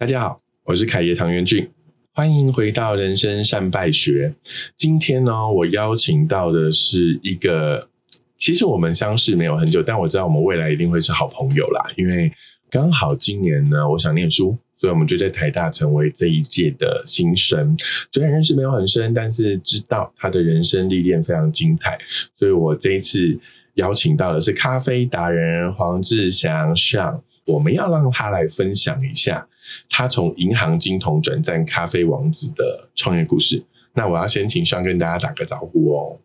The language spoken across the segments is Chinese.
大家好，我是凯爷唐元俊，欢迎回到人生善败学。今天呢，我邀请到的是一个，其实我们相识没有很久，但我知道我们未来一定会是好朋友啦。因为刚好今年呢，我想念书，所以我们就在台大成为这一届的新生。虽然认识没有很深，但是知道他的人生历练非常精彩，所以我这一次邀请到的是咖啡达人黄志祥上。我们要让他来分享一下他从银行金童转战咖啡王子的创业故事。那我要先请双跟大家打个招呼哦。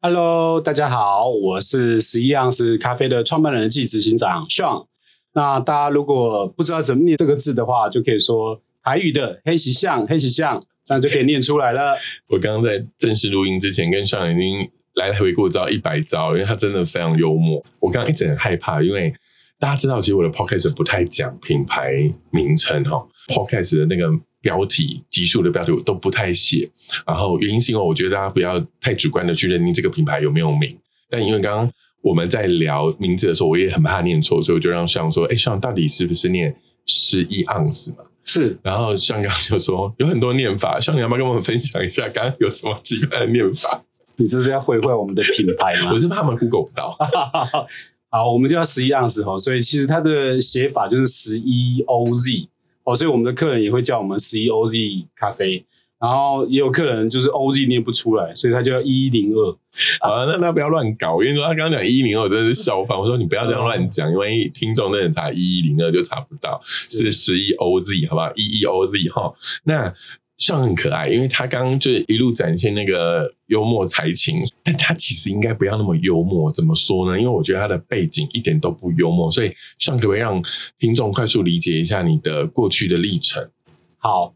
Hello，大家好，我是十一盎司咖啡的创办人暨执行长 Sean。那大家如果不知道怎么念这个字的话，就可以说台语的黑喜象，黑喜象，那就可以念出来了。我刚刚在正式录音之前跟 Sean 已经来回过招一百招，因为他真的非常幽默。我刚刚一直很害怕，因为。大家知道，其实我的 podcast 不太讲品牌名称哈，podcast 的那个标题、集数的标题我都不太写。然后原因是因为我觉得大家不要太主观的去认定这个品牌有没有名。但因为刚刚我们在聊名字的时候，我也很怕念错，所以我就让向说：“哎，向到底是不是念十一盎司嘛？”是。然后向刚就说有很多念法，向你要不要跟我们分享一下，刚刚有什么奇怪的念法？你这是要毁坏我们的品牌吗？我是怕他们 Google 不到。好，我们叫十一盎司哦，所以其实它的写法就是十一 OZ 哦，所以我们的客人也会叫我们十一 OZ 咖啡，然后也有客人就是 OZ 念不出来，所以他就要一零二。好，那那不要乱搞，我跟你说，他刚刚讲一零二，真的是笑翻。我说你不要这样乱讲，因为听众那人查一一零二就查不到，是十一 OZ 好不好？一一 OZ 哈，那。像很可爱，因为他刚刚就一路展现那个幽默才情，但他其实应该不要那么幽默。怎么说呢？因为我觉得他的背景一点都不幽默，所以像可不可以让听众快速理解一下你的过去的历程？好，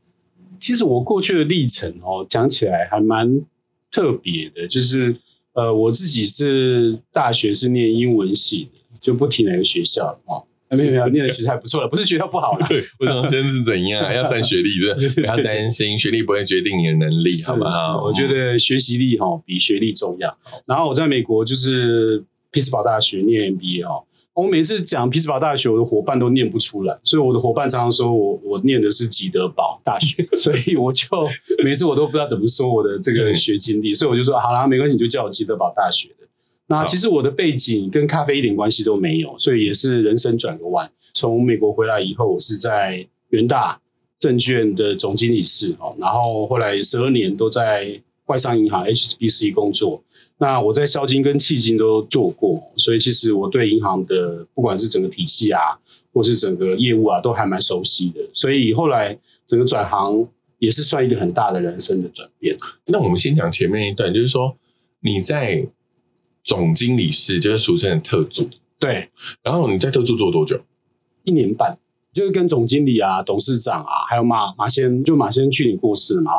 其实我过去的历程哦，讲起来还蛮特别的，就是呃，我自己是大学是念英文系的，就不提哪个学校哦。没有没有，念的学校还不错了，不是学校不好了。对，不道真是怎样，要占学历，这 不要担心，学历不会决定你的能力，好不好？我觉得学习力哈比学历重要。然后我在美国就是匹兹堡大学念 MBA 哦，我每次讲匹兹堡大学，我的伙伴都念不出来，所以我的伙伴常常说我我念的是吉德堡大学，所以我就每次我都不知道怎么说我的这个学经历，所以我就说好啦，没关系，你就叫我吉德堡大学的。那其实我的背景跟咖啡一点关系都没有，所以也是人生转个弯。从美国回来以后，我是在元大证券的总经理室哦，然后后来十二年都在外商银行 HSBC 工作。那我在销金跟迄金都做过，所以其实我对银行的不管是整个体系啊，或是整个业务啊，都还蛮熟悉的。所以后来整个转行也是算一个很大的人生的转变。那我们先讲前面一段，就是说你在。总经理室就是俗称的特助，对。然后你在特助做多久？一年半，就是跟总经理啊、董事长啊，还有马马先，就马先去年过世嘛，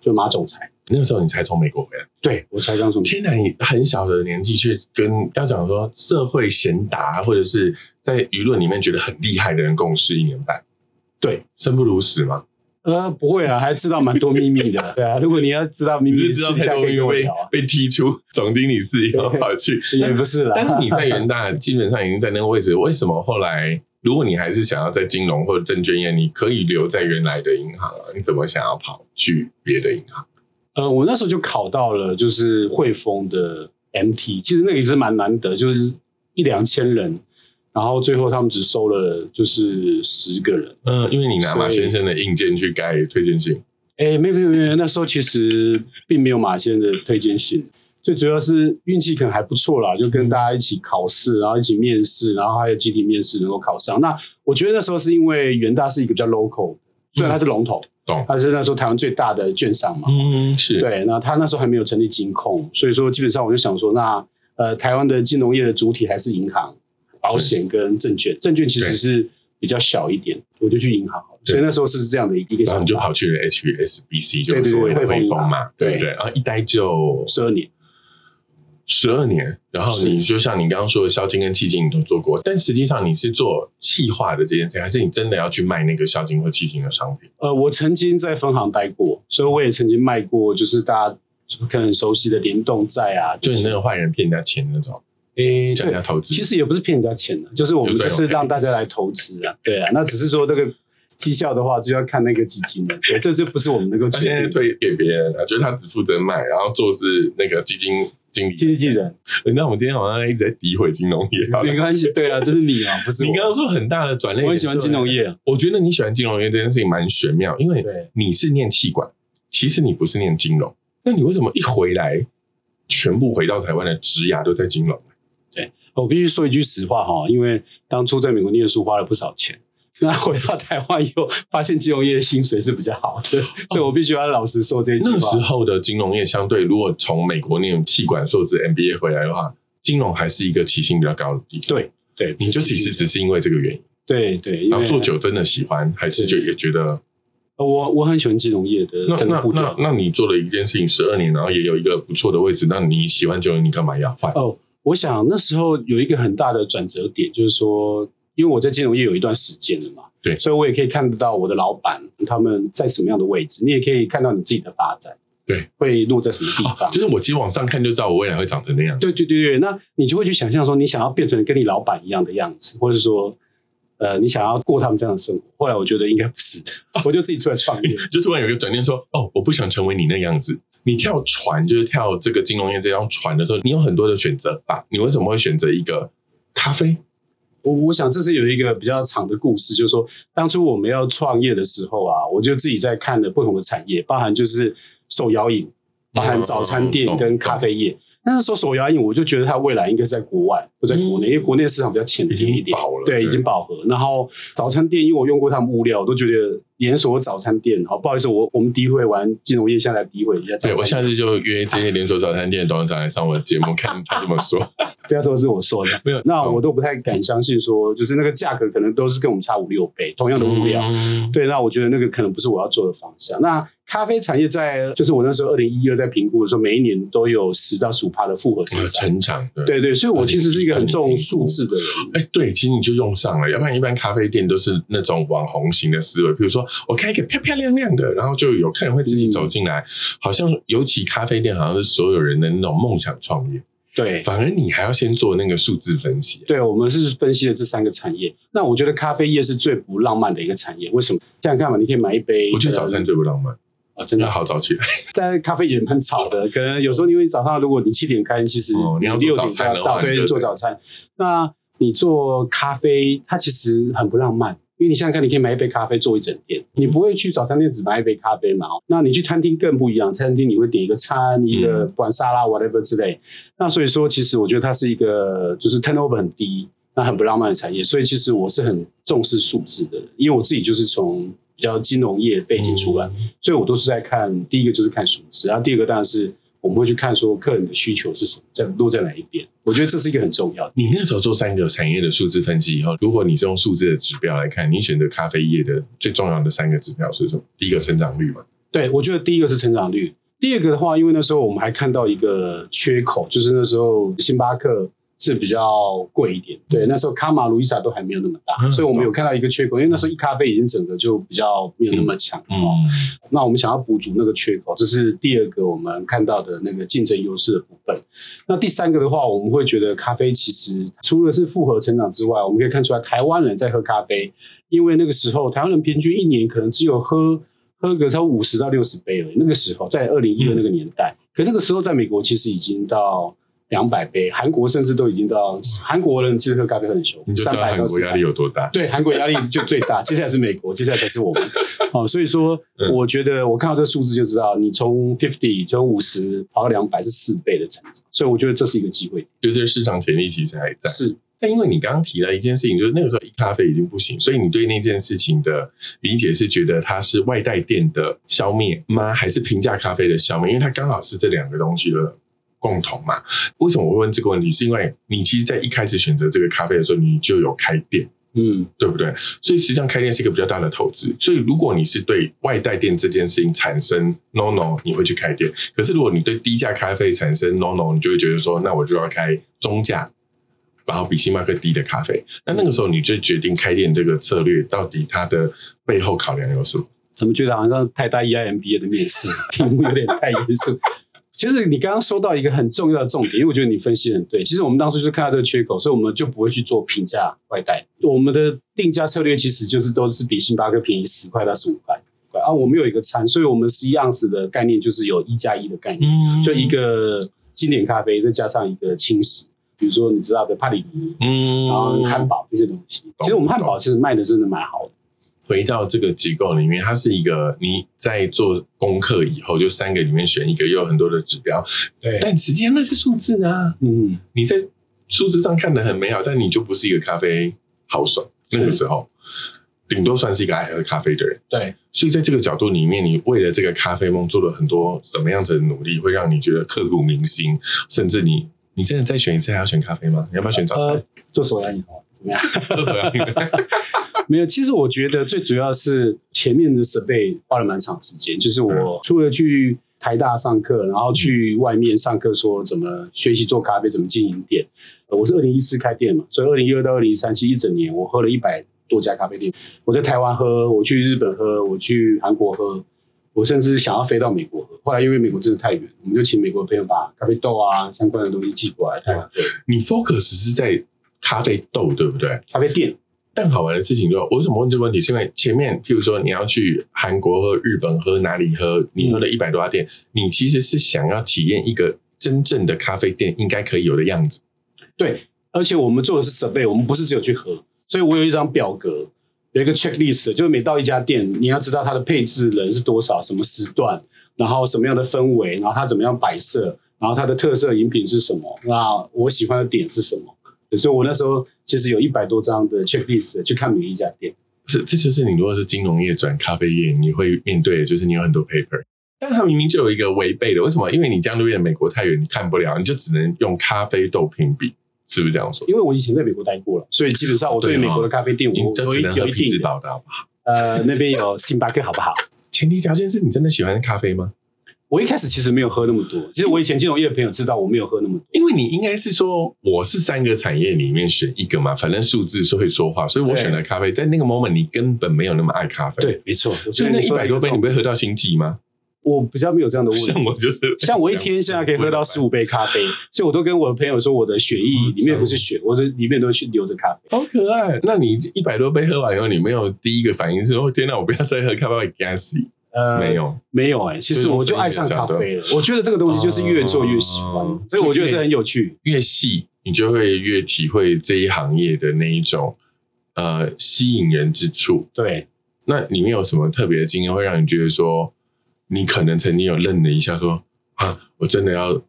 就马总裁。那个时候你才从美国回来？对，我才刚从。天哪，你很小的年纪去跟要讲说社会贤达，或者是在舆论里面觉得很厉害的人共事一年半，对，生不如死吗？呃，不会啊，还知道蛮多秘密的。对啊，如果你要知道秘密，知道太多秘密被被踢出总经理室以后跑去，也不是啦。但是你在元大基本上已经在那个位置，为什么后来如果你还是想要在金融或者证券业，你可以留在原来的银行啊？你怎么想要跑去别的银行？呃，我那时候就考到了，就是汇丰的 MT，其实那个也是蛮难得，就是一两千人。然后最后他们只收了就是十个人，嗯，因为你拿马先生的硬件去盖推荐信，哎，没有没有没有，那时候其实并没有马先生的推荐信，最主要是运气可能还不错啦，就跟大家一起考试，然后一起面试，然后还有集体面试能够考上。那我觉得那时候是因为元大是一个比较 local，虽然它是龙头，懂，它是那时候台湾最大的券商嘛，嗯，是。对，那他那时候还没有成立金控，所以说基本上我就想说，那呃台湾的金融业的主体还是银行。保险跟证券，证券其实是比较小一点，我就去银行，所以那时候是这样的一个。然后你就跑去了 HSBC，就是所谓的汇丰嘛，对对？然后一待就十二年，十二年。然后你就像你刚刚说的，销金跟迄金你都做过，但实际上你是做气化的这件事，还是你真的要去卖那个销金或迄金的商品？呃，我曾经在分行待过，所以我也曾经卖过，就是大家可能熟悉的联动债啊，就是那个坏人骗人家钱那种。诶，讲一下投资，其实也不是骗人家钱的，就是我们就是让大家来投资啊，对啊，那只是说这个绩效的话，就要看那个基金了。对，这就不是我们能够他现在决定。推给别人啊，就是他只负责卖，然后做是那个基金经理。经纪人那我们今天好像一直在诋毁金融业。没关系，对啊，这是你啊，不是。你刚刚说很大的转类，我很喜欢金融业啊。我觉得你喜欢金融业这件事情蛮玄妙，因为你是念气管，其实你不是念金融，那你为什么一回来，全部回到台湾的职涯都在金融？我必须说一句实话哈，因为当初在美国念书花了不少钱，那回到台湾以后，发现金融业的薪水是比较好的，所以我必须要老实说这一句那时。候的金融业相对，如果从美国念气管硕士 MBA 回来的话，金融还是一个起薪比较高的地方。，对对，你就其实只是因为这个原因，对对，然后做久真的喜欢，还是就也觉得我我很喜欢金融业的那整个那那。那你做了一件事情十二年，然后也有一个不错的位置，那你喜欢金融，你干嘛要换？哦，我想那时候有一个很大的转折点，就是说，因为我在金融业有一段时间了嘛，对所以我也可以看得到我的老板他们在什么样的位置，你也可以看到你自己的发展，对，会落在什么地哦方。就是我其实往上看就知道我未来会长成那样。对对对对，那你就会去想象说，你想要变成跟你老板一样的样子，或者说，呃，你想要过他们这样的生活。后来我觉得应该不是，我就自己出来创业。就突然有一个转念说，哦，我不想成为你那样子。你跳船就是跳这个金融业这张船的时候，你有很多的选择吧？你为什么会选择一个咖啡？我我想这是有一个比较长的故事，就是说当初我们要创业的时候啊，我就自己在看了不同的产业，包含就是手摇饮，包含早餐店跟咖啡业。那时候手摇饮，我就觉得它未来应该是在国外，不在国内，因为国内市场比较浅已经碟一点饱了，对，对已经饱和。然后早餐店，因为我用过他们物料，我都觉得连锁早餐店，好，不好意思，我我们诋毁完金融业，现在来诋毁一下。对我下次就约这些连锁早餐店的董事长来上我的节目，看 他怎么说。不要说是我说的，没有那我都不太敢相信说，就是那个价格可能都是跟我们差五六倍，同样的物料。嗯对，那我觉得那个可能不是我要做的方向。那咖啡产业在，就是我那时候二零一二在评估的时候，每一年都有十到十五趴的复合成长。成长对。对对，所以我其实是一个很重数字的人。哎，对，其实你就用上了，要不然一般咖啡店都是那种网红型的思维，比如说我开一个漂漂亮亮的，然后就有客人会自己走进来，好像尤其咖啡店好像是所有人的那种梦想创业，对，反而你还要先做那个数字分析。对，我们是分析了这三个产业。那我觉得咖啡业是最不浪漫的一个产业。为什么？想想看嘛，你可以买一杯，我觉得早餐最不浪漫，啊，真的好早起来。但是咖啡也蛮早的，可能有时候因为早上如果你七点开，其实哦你要六点就要到，对，做早餐。那你做咖啡，它其实很不浪漫，因为你想想看，你可以买一杯咖啡做一整天，你不会去早餐店只买一杯咖啡嘛？哦那你去餐厅更不一样，餐厅你会点一个餐，一个不管沙拉 whatever 之类。那所以说，其实我觉得它是一个就是 turnover 很低，那很不浪漫的产业。所以其实我是很重视数字的，因为我自己就是从比较金融业背景出来。所以我都是在看，第一个就是看数字，然后第二个当然是我们会去看说客人的需求是什么，在落在哪一边。我觉得这是一个很重要的。你那时候做三个产业的数字分析以后，如果你是用数字的指标来看，你选择咖啡业的最重要的三个指标是什么？第一个成长率嘛，对，我觉得第一个是成长率，第二个的话，因为那时候我们还看到一个缺口，就是那时候星巴克。是比较贵一点，对，那时候卡玛、卢伊莎都还没有那么大，嗯所以我们有看到一个缺口，因为那时候一咖啡已经整个就比较没有那么强、嗯哦。那我们想要补足那个缺口，这是第二个我们看到的那个竞争优势的部分。那第三个的话，我们会觉得咖啡其实除了是复合成长之外，我们可以看出来台湾人在喝咖啡，因为那个时候台湾人平均一年可能只有喝喝个超五十到六十杯了。那个时候在二零一二那个年代，可那个时候在美国其实已经到。两百杯，韩国甚至都已经到韩国人其实喝咖啡很凶，三百到四百韩国压力。有多大。对，韩国压力就最大，接下来是美国，接下来才是我们。哦，所以说，嗯我觉得我看到这个数字就知道，你从 fifty 从五十跑到两百是四倍的成长，所以我觉得这是一个机会。就这个市场潜力其实还在。是，但因为你刚刚提了一件事情，就是那个时候一咖啡已经不行，所以你对那件事情的理解是觉得它是外带店的消灭吗？还是平价咖啡的消灭？因为它刚好是这两个东西的共同嘛。为什么我会问这个问题？是因为你其实，在一开始选择这个咖啡的时候，你就有开店。嗯，对不对？所以实际上开店是一个比较大的投资。所以如果你是对外带店这件事情产生 no no，你会去开店。可是如果你对低价咖啡产生 no no，你就会觉得说，那我就要开中价，然后比星巴克低的咖啡。那那个时候你就决定开店这个策略，到底它的背后考量有什么？怎么觉得好像太大 E EIMBA 的面试题目有点太严肃？其实你刚刚说到一个很重要的重点，因为我觉得你分析得很对。其实我们当初就看到这个缺口，所以我们就不会去做平价外带。我们的定价策略其实就是都是比星巴克便宜十块到十五块。啊，我们有一个餐，所以我们十一盎司的概念就是有一加一的概念，嗯就一个经典咖啡，再加上一个轻食，比如说你知道的帕里尼，嗯然后汉堡这些东西。其实我们汉堡其实卖的真的蛮好的。回到这个结构里面，它是一个你在做功课以后，就三个里面选一个，又有很多的指标，对，但实际上那是数字啊。嗯，你在数字上看的很美好，但你就不是一个咖啡好手。那个时候，顶多算是一个爱喝咖啡的人。对，所以在这个角度里面，你为了这个咖啡梦做了很多什么样子的努力，会让你觉得刻骨铭心，甚至你你真的再选一次还要选咖啡吗？你要不要选早餐呃？，做手摇饮哦，怎么样？做什么样的？没有，其实我觉得最主要是前面的设备花了蛮长时间，就是我除了去台大上课，然后去外面上课说怎么学习做咖啡，怎么经营店。呃我是二零一四开店嘛，所以二零一二到二零一三其实一整年我喝了一百多家咖啡店。我在台湾喝，我去日本喝，我去韩国喝，我甚至想要飞到美国喝。后来因为美国真的太远，我们就请美国的朋友把咖啡豆啊相关的东西寄过来台湾。你 focus 是在咖啡豆，对不对？咖啡店但好玩的事情就，我为什么问这个问题？是因为前面，譬如说你要去韩国喝、日本喝哪里喝，你喝了一百多家店，你其实是想要体验一个真正的咖啡店应该可以有的样子。对，而且我们做的是设备，我们不是只有去喝，所以我有一张表格，有一个 checklist，就是每到一家店，你要知道它的配置人是多少，什么时段，然后什么样的氛围，然后它怎么样摆设，然后它的特色饮品是什么，那我喜欢的点是什么。所以我那时候其实有一百多张的 checklist 去看每一家店。是，这就是你如果是金融业转咖啡业，你会面对的，就是你有很多 paper，但它明明就有一个违背的，为什么？因为你江路远美国太远，你看不了，你就只能用咖啡豆评比，是不是这样说？因为我以前在美国待过了，所以基本上我对美国的咖啡店你我我就只能喝有一定的。匹兹堡的，好不好？呃，那边有星巴克，好不好？前提条件是你真的喜欢咖啡吗？我一开始其实没有喝那么多，其实我以前金融业的朋友知道我没有喝那么多。因为你应该是说，我是三个产业里面选一个嘛，反正数字是会说话，所以我选了咖啡。在那个 moment，你根本没有那么爱咖啡，，对，没错。所以那一百多杯你不不会喝到心悸吗？我比较没有这样的问题。像我就是，像我一天现在可以喝到十五杯咖啡，所以我都跟我的朋友说，我的血液里面不是血，我的里面都是流着咖啡。好可爱。那你一百多杯喝完以后，你没有第一个反应是哦天哪，我不要再喝咖啡，会 gas 呃，没有，没有哎、其实我就爱上咖啡了。我觉得这个东西就是越做越喜欢，哦所以我觉得这很有趣。越细你就会越体会这一行业的那一种呃吸引人之处。对，那里面有什么特别的经验会让你觉得说，你可能曾经有愣了一下说啊，我真的要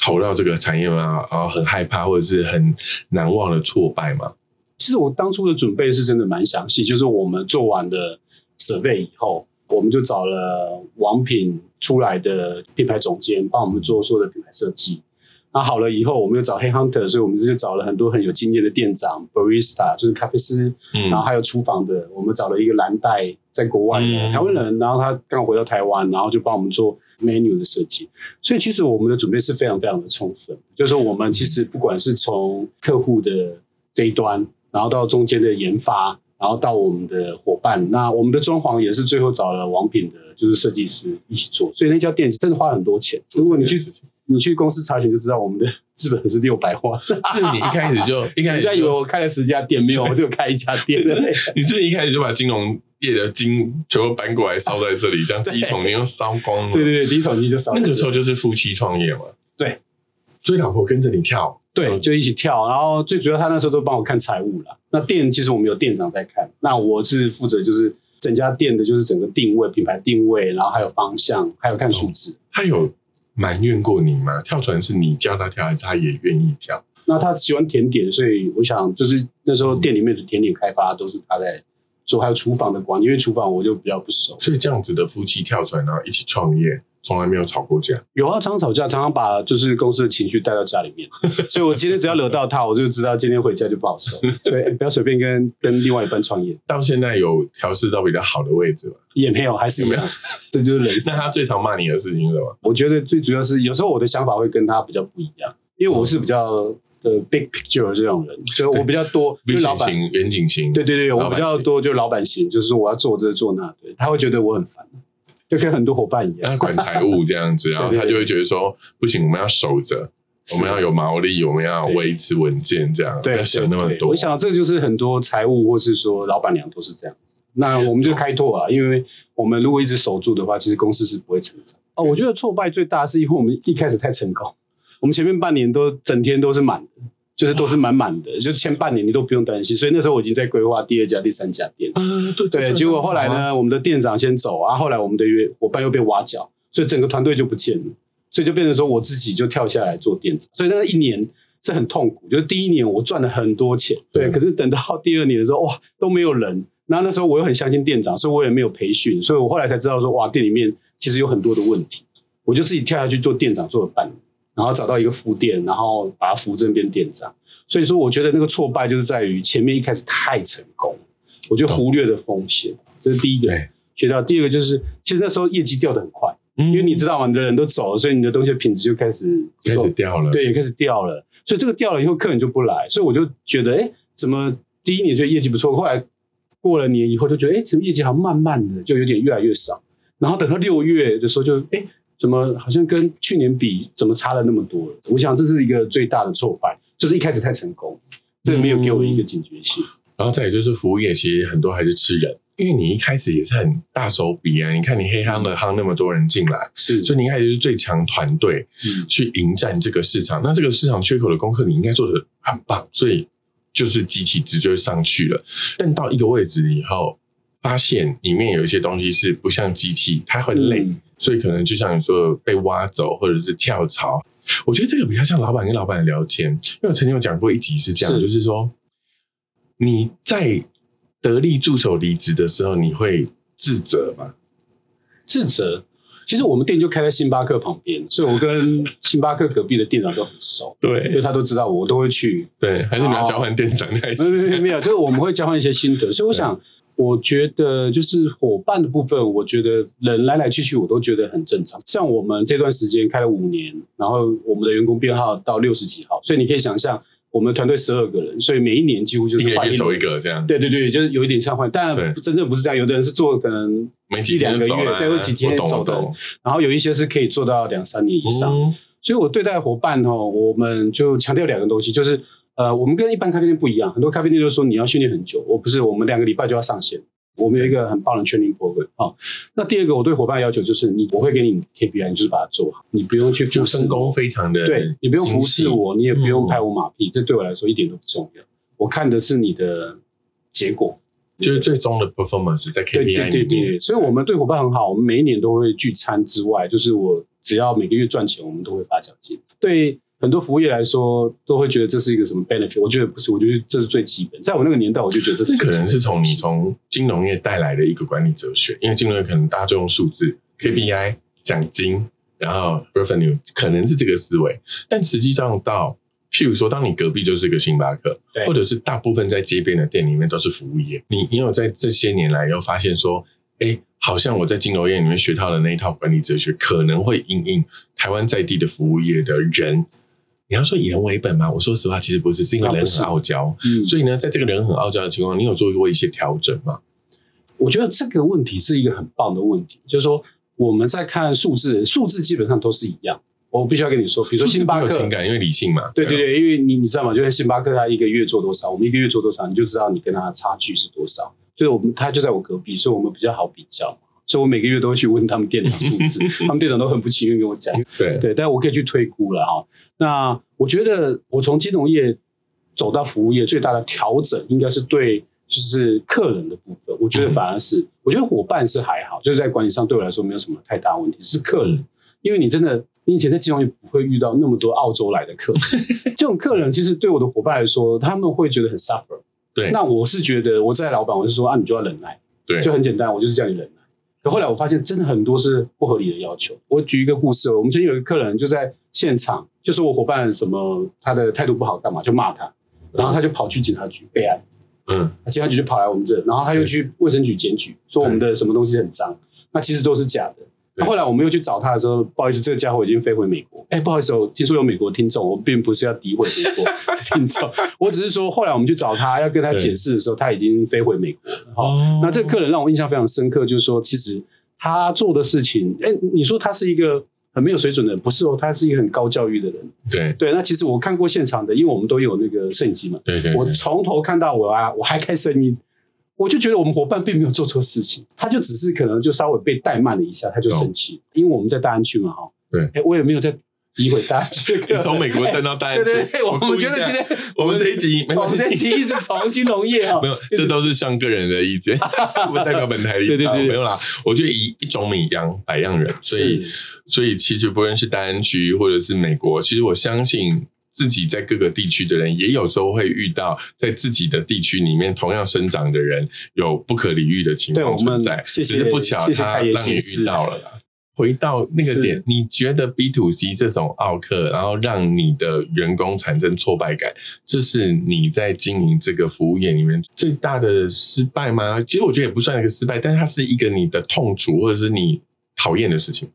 投到这个产业吗？然后很害怕或者是很难忘的挫败吗？其实我当初的准备是真的蛮详细，就是我们做完的 survey 以后，我们就找了王品出来的品牌总监帮我们做所有的品牌设计。那好了以后，我们又找黑 hunter，所以我们就找了很多很有经验的店长 barista，就是咖啡师，嗯然后还有厨房的，我们找了一个蓝带在国外台湾人，然后他刚回到台湾，然后就帮我们做 menu 的设计。所以其实我们的准备是非常非常的充分，就是说我们其实不管是从客户的这一端，然后到中间的研发，然后到我们的伙伴，那我们的装潢也是最后找了王品的，就是设计师一起做。所以那家店真的花了很多钱。如果你去你去公司查询就知道，我们的 资本是六百万。是你一开始就 一开人始就家以为我开了十家店，没有，我只有开一家店。你是不是一开始就把金融业的金全部搬过来烧在这里，这样 第一桶金又烧光了？对对对，第一桶金就少了。那个时候就是夫妻创业嘛。对，所以老婆跟着你跳。对，就一起跳，然后最主要他那时候都帮我看财务了。那店其实我们有店长在看，那我是负责就是整家店的就是整个定位、品牌定位，然后还有方向，还有看数字。他有埋怨过你吗？跳船是你叫他跳，还是他也愿意跳？那他喜欢甜点，所以我想就是那时候店里面的甜点开发都是他在做，还有厨房的管理，因为厨房我就比较不熟。所以这样子的夫妻跳船，然后一起创业，从来没有吵过架。有啊，常常吵架，常常把就是公司的情绪带到家里面，所以我今天只要惹到他，我就知道今天回家就不好受，所以不要随便跟跟另外一半创业，到现在有调试到比较好的位置吗？也没有，还是没有，这就是人生 那。他最常骂你的事情是什么？我觉得最主要是有时候我的想法会跟他比较不一样，因为我是比较呃 big picture 这种人，就是我比较多，就老板，型、远景型。对对对，我比较多就老板型，就是说我要做这做那，对，他会觉得我很烦。就跟很多伙伴一样，要管财务这样子，然后对对他就会觉得说，不行，我们要守着，我们要有毛利，我们要维持稳健，这样不对，要想那么多。我想这就是很多财务或是说老板娘都是这样子。那我们就开拓啊，因为我们如果一直守住的话，其实公司是不会成长。哦，我觉得挫败最大是因为我们一开始太成功，我们前面半年都整天都是满的，就是都是满满的，就前半年你都不用担心。所以那时候我已经在规划第二家、第三家店。嗯，对对，结果后来？啊呢，我们的店长先走啊，后来我们的约伙伴又被挖角，所以整个团队就不见了，所以就变成说我自己就跳下来做店长，所以那一年是很痛苦。就是第一年我赚了很多钱，对，对可是等到第二年的时候，哇，都没有人。然后那时候我又很相信店长，所以我也没有培训，所以我后来才知道说，哇，店里面其实有很多的问题，我就自己跳下去做店长，做了半年，然后找到一个副店，然后把它扶正变店长。所以说，我觉得那个挫败就是在于前面一开始太成功，我就忽略了风险，这是第一个对学到。第二个就是，其实那时候业绩掉的很快，因因为你知道嘛，你的人都走了，所以你的东西的品质就开始嗯开始掉了，对，也开始掉了。所以这个掉了以后，客人就不来，所以我就觉得，哎，怎么第一年觉得业绩不错，后来过了年以后就觉得，哎，怎么业绩好像慢慢的就有点越来越少。然后等到六月的时候就，哎，怎么好像跟去年比，怎么差了那么多了？我想这是一个最大的挫败，就是一开始太成功，这个没有给我一个警觉性。然后再也就是服务业，其实很多还是吃人，因为你一开始也是很大手笔啊。你看你黑夯的夯那么多人进来，是，所以你一开始就是最强团队嗯，去迎战这个市场。那这个市场缺口的功课你应该做的很棒，所以就是机器值就上去了。但到一个位置以后，发现里面有一些东西是不像机器，它会累，嗯所以可能就像你说的被挖走或者是跳槽。我觉得这个比较像老板跟老板聊天，因为我曾经有讲过一集是这样，是就是说你在得力助手离职的时候，你会自责吗？自责。其实我们店就开在星巴克旁边，所以我跟星巴克隔壁的店长都很熟，对因为他都知道我，我都会去。对，还是你要交换店长那一次？没有没有没有，就是我们会交换一些心得。所以我想，我觉得就是伙伴的部分，我觉得人来来去去，我都觉得很正常。像我们这段时间开了五年，然后我们的员工编号到六十几号，所以你可以想象，我们团队十二个人，所以每一年几乎就是换一走一。个这样，对对对，就是有一点像换，但真正不是这样。有的人是做可能没一两个月，对，或几天走的，然后有一些是可以做到两三年以上。嗯所以我对待伙伴哦，我们就强调两个东西，就是呃，我们跟一般咖啡店不一样，很多咖啡店就说你要训练很久，我不是，我们两个礼拜就要上线。我们有一个很棒的 training program 啊、那第二个，我对伙伴的要求就是，你我会给你 KPI，你就是把它做好，你不用去就服侍分工，非常的对你不用服侍我，你也不用嗯拍我马屁，这对我来说一点都不重要。我看的是你的结果，就是最终的 performance 在对 KPI 对对对对，所以我们对伙伴很好，我们每一年都会聚餐之外，就是我只要每个月赚钱，我们都会发奖金。对很多服务业来说，都会觉得这是一个什么 benefit，我觉得不是，我觉得这是最基本。在我那个年代，我就觉得这是可能是从你从从金融业带来的一个管理哲学，因为金融业可能大家就用数字 KPI 奖金，然后 revenue 可能是这个思维，但实际上到譬如说，当你隔壁就是个星巴克，或者是大部分在街边的店里面都是服务业，你你有在这些年来有发现说，哎，好像我在金融业里面学到的那一套管理哲学，可能会因应台湾在地的服务业的人。你要说以人为本嘛？我说实话，其实不是，是因为人很傲娇。嗯，所以呢，在这个人很傲娇的情况，你有做过一些调整吗？我觉得这个问题是一个很棒的问题，就是说我们在看数字，数字基本上都是一样。我必须要跟你说，比如说星巴克有情，感，因为理性嘛。啊，对对对，因为你你知道吗？就像星巴克，他一个月做多少，我们一个月做多少，你就知道你跟他的差距是多少。就是我们，他就在我隔壁，所以我们比较好比较。所以我每个月都会去问他们店长数字，他们店长都很不情愿跟我讲。对对，但我可以去推估了哈。那我觉得我从金融业走到服务业，最大的调整应该是对就是客人的部分。我觉得反而是，我觉得伙伴是还好，就是在管理上对我来说没有什么太大问题，是客人，因为你真的。你以前在金融业不会遇到那么多澳洲来的客人，这种客人其实对我的伙伴来说，他们会觉得很 suffer。对那我是觉得我在老板，我是说啊，你就要忍耐，对，就很简单，我就是叫你忍耐。可后来我发现，真的很多是不合理的要求。我举一个故事哦，我们曾经有一个客人就在现场，就说我伙伴什么他的态度不好，干嘛就骂他，然后他就跑去警察局备案，嗯，警察局就跑来我们这，然后他又去卫生局检举，说我们的什么东西很脏，那其实都是假的。那后来我们又去找他的时候，不好意思，这个家伙已经飞回美国。哎，不好意思，我听说有美国听众，我并不是要诋毁美国 的听众，我只是说后来我们去找他，要跟他解释的时候，他已经飞回美国了。哈、哦那这个客人让我印象非常深刻，就是说，其实他做的事情，哎，你说他是一个很没有水准的人，不是哦，他是一个很高教育的人。对对，那其实我看过现场的，因为我们都有那个摄影机嘛，对对，我从头看到尾啊，我还开声音，我就觉得我们伙伴并没有做错事情，他就只是可能就稍微被怠慢了一下，他就生气，因为我们在大安区嘛，哈，对，哎，我也没有在。诋毁大这个，从美国站到大安区。对对，我们觉得今天我们这一集，我们这一集一直从金融业啊，没有，这都是像个人的意见，不代表本台立场。没有啦，我觉得一一种米养百样人，所以所以其实不论是大安区或者是美国，其实我相信自己在各个地区的人，也有时候会遇到在自己的地区里面同样生长的人有不可理喻的情况存在，只是不巧他让你遇到了。回到那个点，你觉得 B to C 这种奥克，然后让你的员工产生挫败感，这是你在经营这个服务业里面最大的失败吗？其实我觉得也不算一个失败，但是它是一个你的痛楚或者是你讨厌的事情。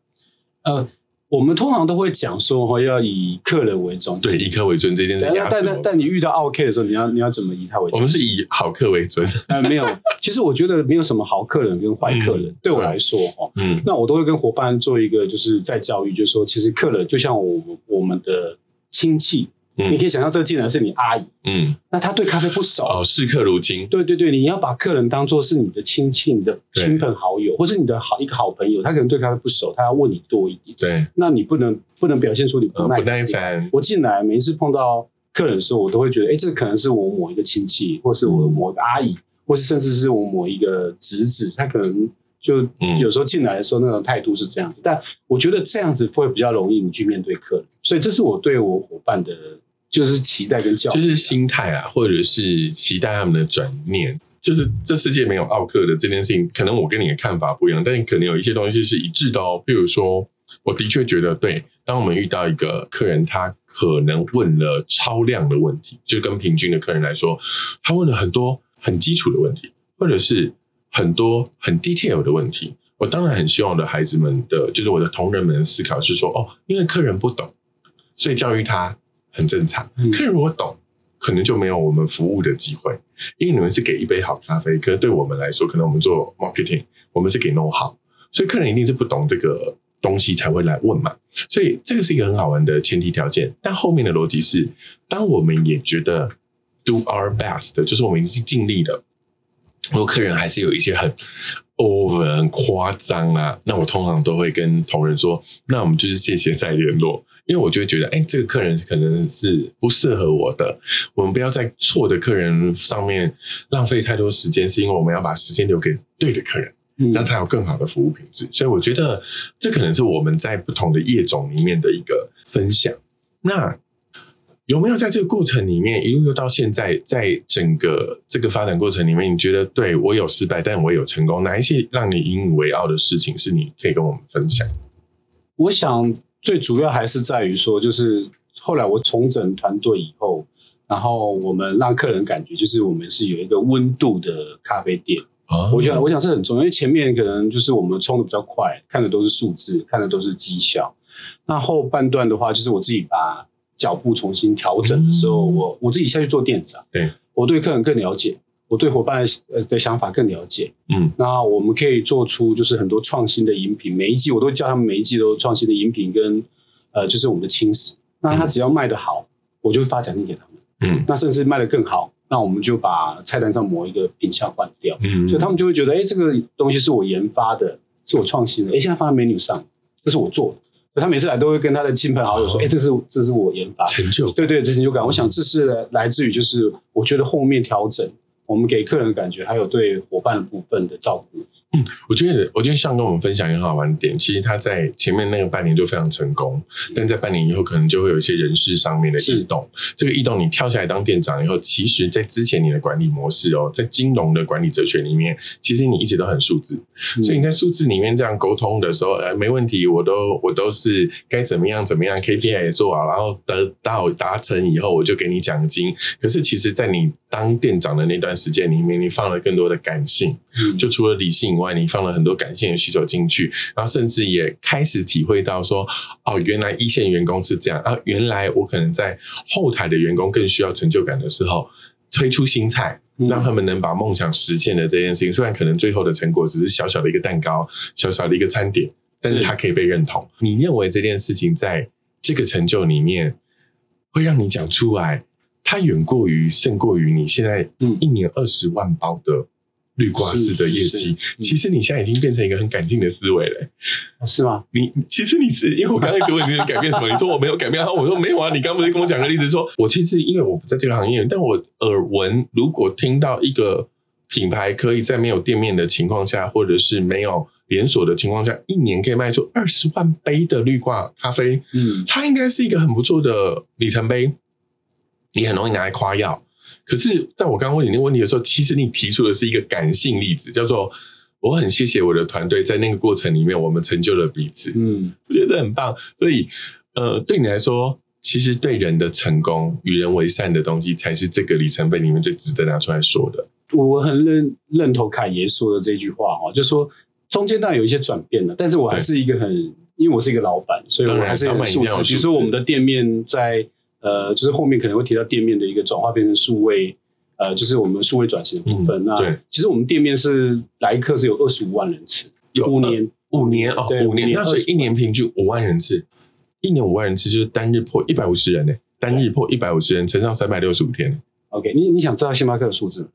呃。我们通常都会讲说，哈，要以客人为重，对，以客为尊这件事。但但但你遇到 OK 的时候，你要你要怎么以他为？我们是以好客为尊。呃，没有，其实我觉得没有什么好客人跟坏客人。对我来说，哦，嗯，那我都会跟伙伴做一个，就是在教育，就是说，其实客人就像我们我们的亲戚。你可以想象，这个进来是你阿姨，嗯，那他对咖啡不熟。哦，视客如亲。对对对，你要把客人当做是你的亲戚、你的亲朋好友，或是你的好一个好朋友，他可能对咖啡不熟，他要问你多一点。对，那你不能不能表现出你不耐烦。我进来每一次碰到客人的时候，我都会觉得，哎，这可能是我某一个亲戚，或是我某个阿姨，或是甚至是我某一个侄子，他可能。就有时候进来的时候，那种态度是这样子，但我觉得这样子会比较容易你去面对客人，所以这是我对我伙伴的，就是期待跟教，就是心态啊，或者是期待他们的转念，就是这世界没有奥克的这件事情，可能我跟你的看法不一样，但可能有一些东西是一致的哦。比如说，我的确觉得，对，当我们遇到一个客人，他可能问了超量的问题，就跟平均的客人来说，他问了很多很基础的问题，或者是。很多很 detail 的问题，我当然很希望我的孩子们的，就是我的同仁们的思考是说，哦，因为客人不懂，所以教育他很正常。客人如果懂，可能就没有我们服务的机会。因为你们是给一杯好咖啡，可是对我们来说，可能我们做 marketing，我们是给 know how，所以客人一定是不懂这个东西才会来问嘛。所以这个是一个很好玩的前提条件。但后面的逻辑是，当我们也觉得 do our best，就是我们已经尽力了。如果客人还是有一些很 over 很夸张啊，那我通常都会跟同仁说，那我们就是谢谢再联络，因为我就会觉得，哎，这个客人可能是不适合我的，我们不要在错的客人上面浪费太多时间，是因为我们要把时间留给对的客人，让他有更好的服务品质。所以我觉得这可能是我们在不同的业种里面的一个分享。那。有没有在这个过程里面一路又到现在，在整个这个发展过程里面，你觉得对我有失败，但我有成功，哪一些让你引以为傲的事情是你可以跟我们分享？我想最主要还是在于说，就是后来我重整团队以后，然后我们让客人感觉就是我们是有一个温度的咖啡店。啊，我想我想这很重要，因为前面可能就是我们冲的比较快，看的都是数字，看的都是绩效。那后半段的话，就是我自己把。脚步重新调整的时候，我我自己下去做店长，对我对客人更了解，我对伙伴呃的想法更了解。嗯，那我们可以做出就是很多创新的饮品，每一季我都叫他们每一季都创新的饮品跟呃就是我们的轻食。那他只要卖得好，我就发奖金给他们。嗯，那甚至卖得更好，那我们就把菜单上某一个品项换掉。嗯，所以他们就会觉得，哎，这个东西是我研发的，是我创新的。哎，现在放在 menu 上，这是我做的。他每次来都会跟他的亲朋好友说：“哎，这是这是我研发成就，对对，成就感。我想这是来自于就是我觉得后面调整。”我们给客人感觉，还有对伙伴部分的照顾。嗯，我觉得，我觉得像跟我们分享一个好玩的点，其实他在前面那个半年就非常成功，但在半年以后，可能就会有一些人事上面的异动。这个异动，你跳下来当店长以后，其实在之前你的管理模式哦，在金融的管理哲学里面，其实你一直都很数字，所以你在数字里面这样沟通的时候，哎，没问题，我都我都是该怎么样怎么样，KPI 也做好，然后得到达成以后，我就给你奖金。可是其实，在你当店长的那段。时间里面，你放了更多的感性，就除了理性以外，你放了很多感性的需求进去，然后甚至也开始体会到说，哦，原来一线员工是这样啊，原来我可能在后台的员工更需要成就感的时候，推出新菜，嗯。让他们能把梦想实现的这件事情，虽然可能最后的成果只是小小的一个蛋糕，小小的一个餐点，但是是。它可以被认同。你认为这件事情在这个成就里面，会让你讲出来，它远过于胜过于你现在嗯。一年二十万包的绿挂式的业绩。其实你现在已经变成一个很感性的思维了、是吗？你其实你是因为我刚才一直问你改变什么，你说我没有改变，然 后我说没有啊，你刚不是跟我讲个例子说，我其实因为我不在这个行业，但我耳闻，如果听到一个品牌可以在没有店面的情况下，或者是没有连锁的情况下，一年可以卖出二十万杯的绿挂咖啡，嗯，它应该是一个很不错的里程碑，你很容易拿来夸耀。可是，在我刚刚问你那个问题的时候，其实你提出的是一个感性例子，叫做我很谢谢我的团队，在那个过程里面，我们成就了彼此。嗯，我觉得这很棒。所以，呃，对你来说，其实对人的成功、与人为善的东西，才是这个里程碑里面最值得拿出来说的。我很认认同凯爷说的这句话哦，就说中间当然有一些转变了，但是我还是一个很，因为我是一个老板，所以我还是要有数字比如说我们的店面在呃，就是后面可能会提到店面的一个转化变成数位，呃，就是我们数位转型的部分。嗯对那其实我们店面是来客是有二十五万人次，有五年，五年哦，五年，那所以一年平均五万人次，一年五万人次就是单日破一百五十人呢，单日破一百五十人，乘上三百六十五天。OK，你你想知道星巴克的数字吗？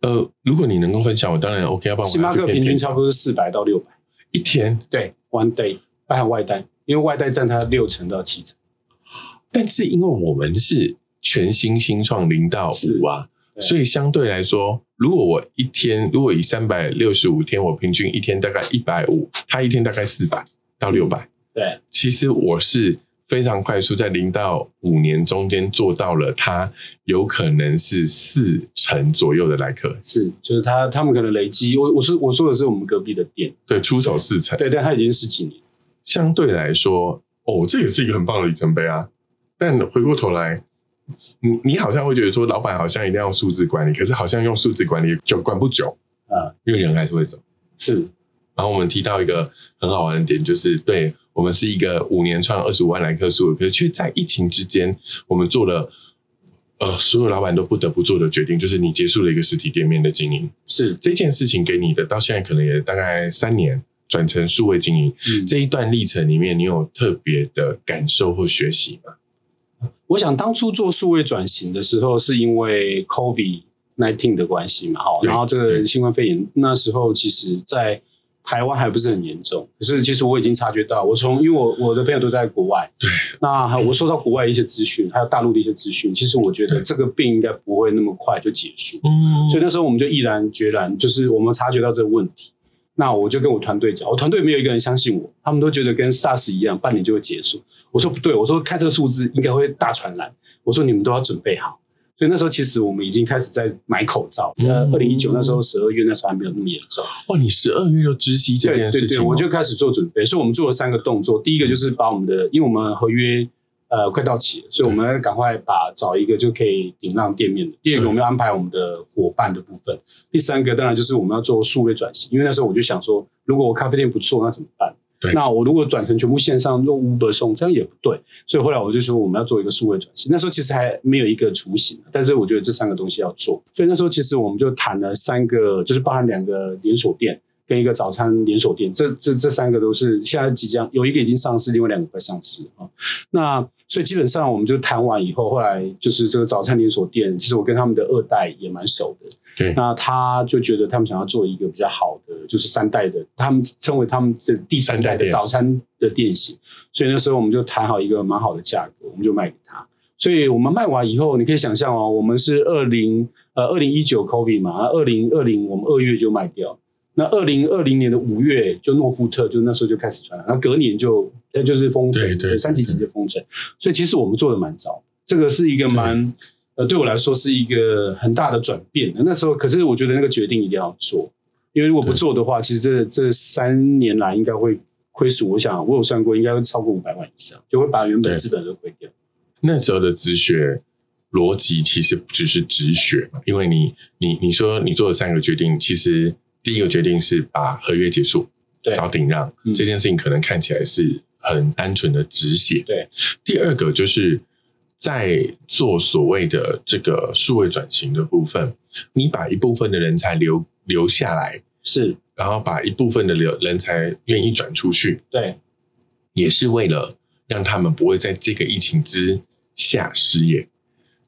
呃，如果你能够分享，我当然 OK，要不然我星巴克平均差不多多是四百到六百，一天，对，one day，包含外带，因为外带占它六成到七成。但是因为我们是全新新创零到五啊，所以相对来说，如果我一天，如果以三百六十五天，我平均一天大概一百五，他一天大概四百到六百、对，其实我是非常快速，在零到五年中间做到了，他有可能是四成左右的来客，是，就是他他们可能累积，我我说我说的是我们隔壁的店，对，出手四成，对，但他已经十几年，相对来说，哦，这也是一个很棒的里程碑啊。但回过头来，你你好像会觉得说，老板好像一定要用数字管理，可是好像用数字管理就管不久，啊，因为人还是会走。是，然后我们提到一个很好玩的点，就是对我们是一个五年创二十五万来客数，可是却在疫情之间，我们做了呃所有老板都不得不做的决定，就是你结束了一个实体店面的经营。是，这件事情给你的到现在可能也大概三年，转成数位经营。嗯，这一段历程里面，你有特别的感受或学习吗？我想当初做数位转型的时候，是因为 COVID nineteen 的关系嘛，哈，然后这个新冠肺炎那时候其实在台湾还不是很严重，可是其实我已经察觉到，我从因为我我的朋友都在国外，对，那我收到国外一些资讯，还有大陆的一些资讯，其实我觉得这个病应该不会那么快就结束，嗯。所以那时候我们就毅然决然，就是我们察觉到这个问题，那我就跟我团队讲，我团队没有一个人相信我，他们都觉得跟 SARS 一样，半年就会结束。我说不对，我说看这个数字应该会大传染，我说你们都要准备好。所以那时候其实我们已经开始在买口罩，呃，嗯二零一九那时候十二月那时候还没有那么严重。哇，你十二月就知悉这对对对，件事情哦，我就开始做准备，所以我们做了三个动作。第一个就是把我们的，因为我们合约呃快到期了，所以我们要赶快把找一个就可以顶让店面的。第二个我们要安排我们的伙伴的部分。第三个当然就是我们要做数位转型，因为那时候我就想说，如果我咖啡店不做，那怎么办？对那我如果转成全部线上用 Uber 送，这样也不对。所以后来我就说我们要做一个数位转型。那时候其实还没有一个雏形，但是我觉得这三个东西要做。所以那时候其实我们就谈了三个，就是包含两个连锁店。跟一个早餐连锁店，这这这三个都是现在即将有一个已经上市，另外两个快上市啊。那所以基本上我们就谈完以后，后来就是这个早餐连锁店，其实我跟他们的二代也蛮熟的。对那他就觉得他们想要做一个比较好的，就是三代的，他们称为他们这第三代的早餐的店型。所以那时候我们就谈好一个蛮好的价格，我们就卖给他。所以我们卖完以后，你可以想象哦，我们是二零呃二零一九 COVID 嘛，二零二零我们二月就卖掉。那二零二零年的五月，就诺富特就那时候就开始传染，然后隔年就呃就是封城，对对三级警戒封城，所以其实我们做的蛮早，这个是一个蛮呃对我来说是一个很大的转变。那时候可是我觉得那个决定一定要做，因为如果不做的话，其实这这三年来应该会亏损，我想我有算过，应该会超过五百万以上，就会把原本对。资本都亏掉。那时候的止血逻辑其实不只是止血嘛，因为你你你说你做了三个决定，其实第一个决定是把合约结束，对。找顶让、嗯。这件事情可能看起来是很单纯的止血。对，第二个就是在做所谓的这个数位转型的部分，你把一部分的人才留留下来，是。然后把一部分的留人才愿意转出去，对，也是为了让他们不会在这个疫情之下失业。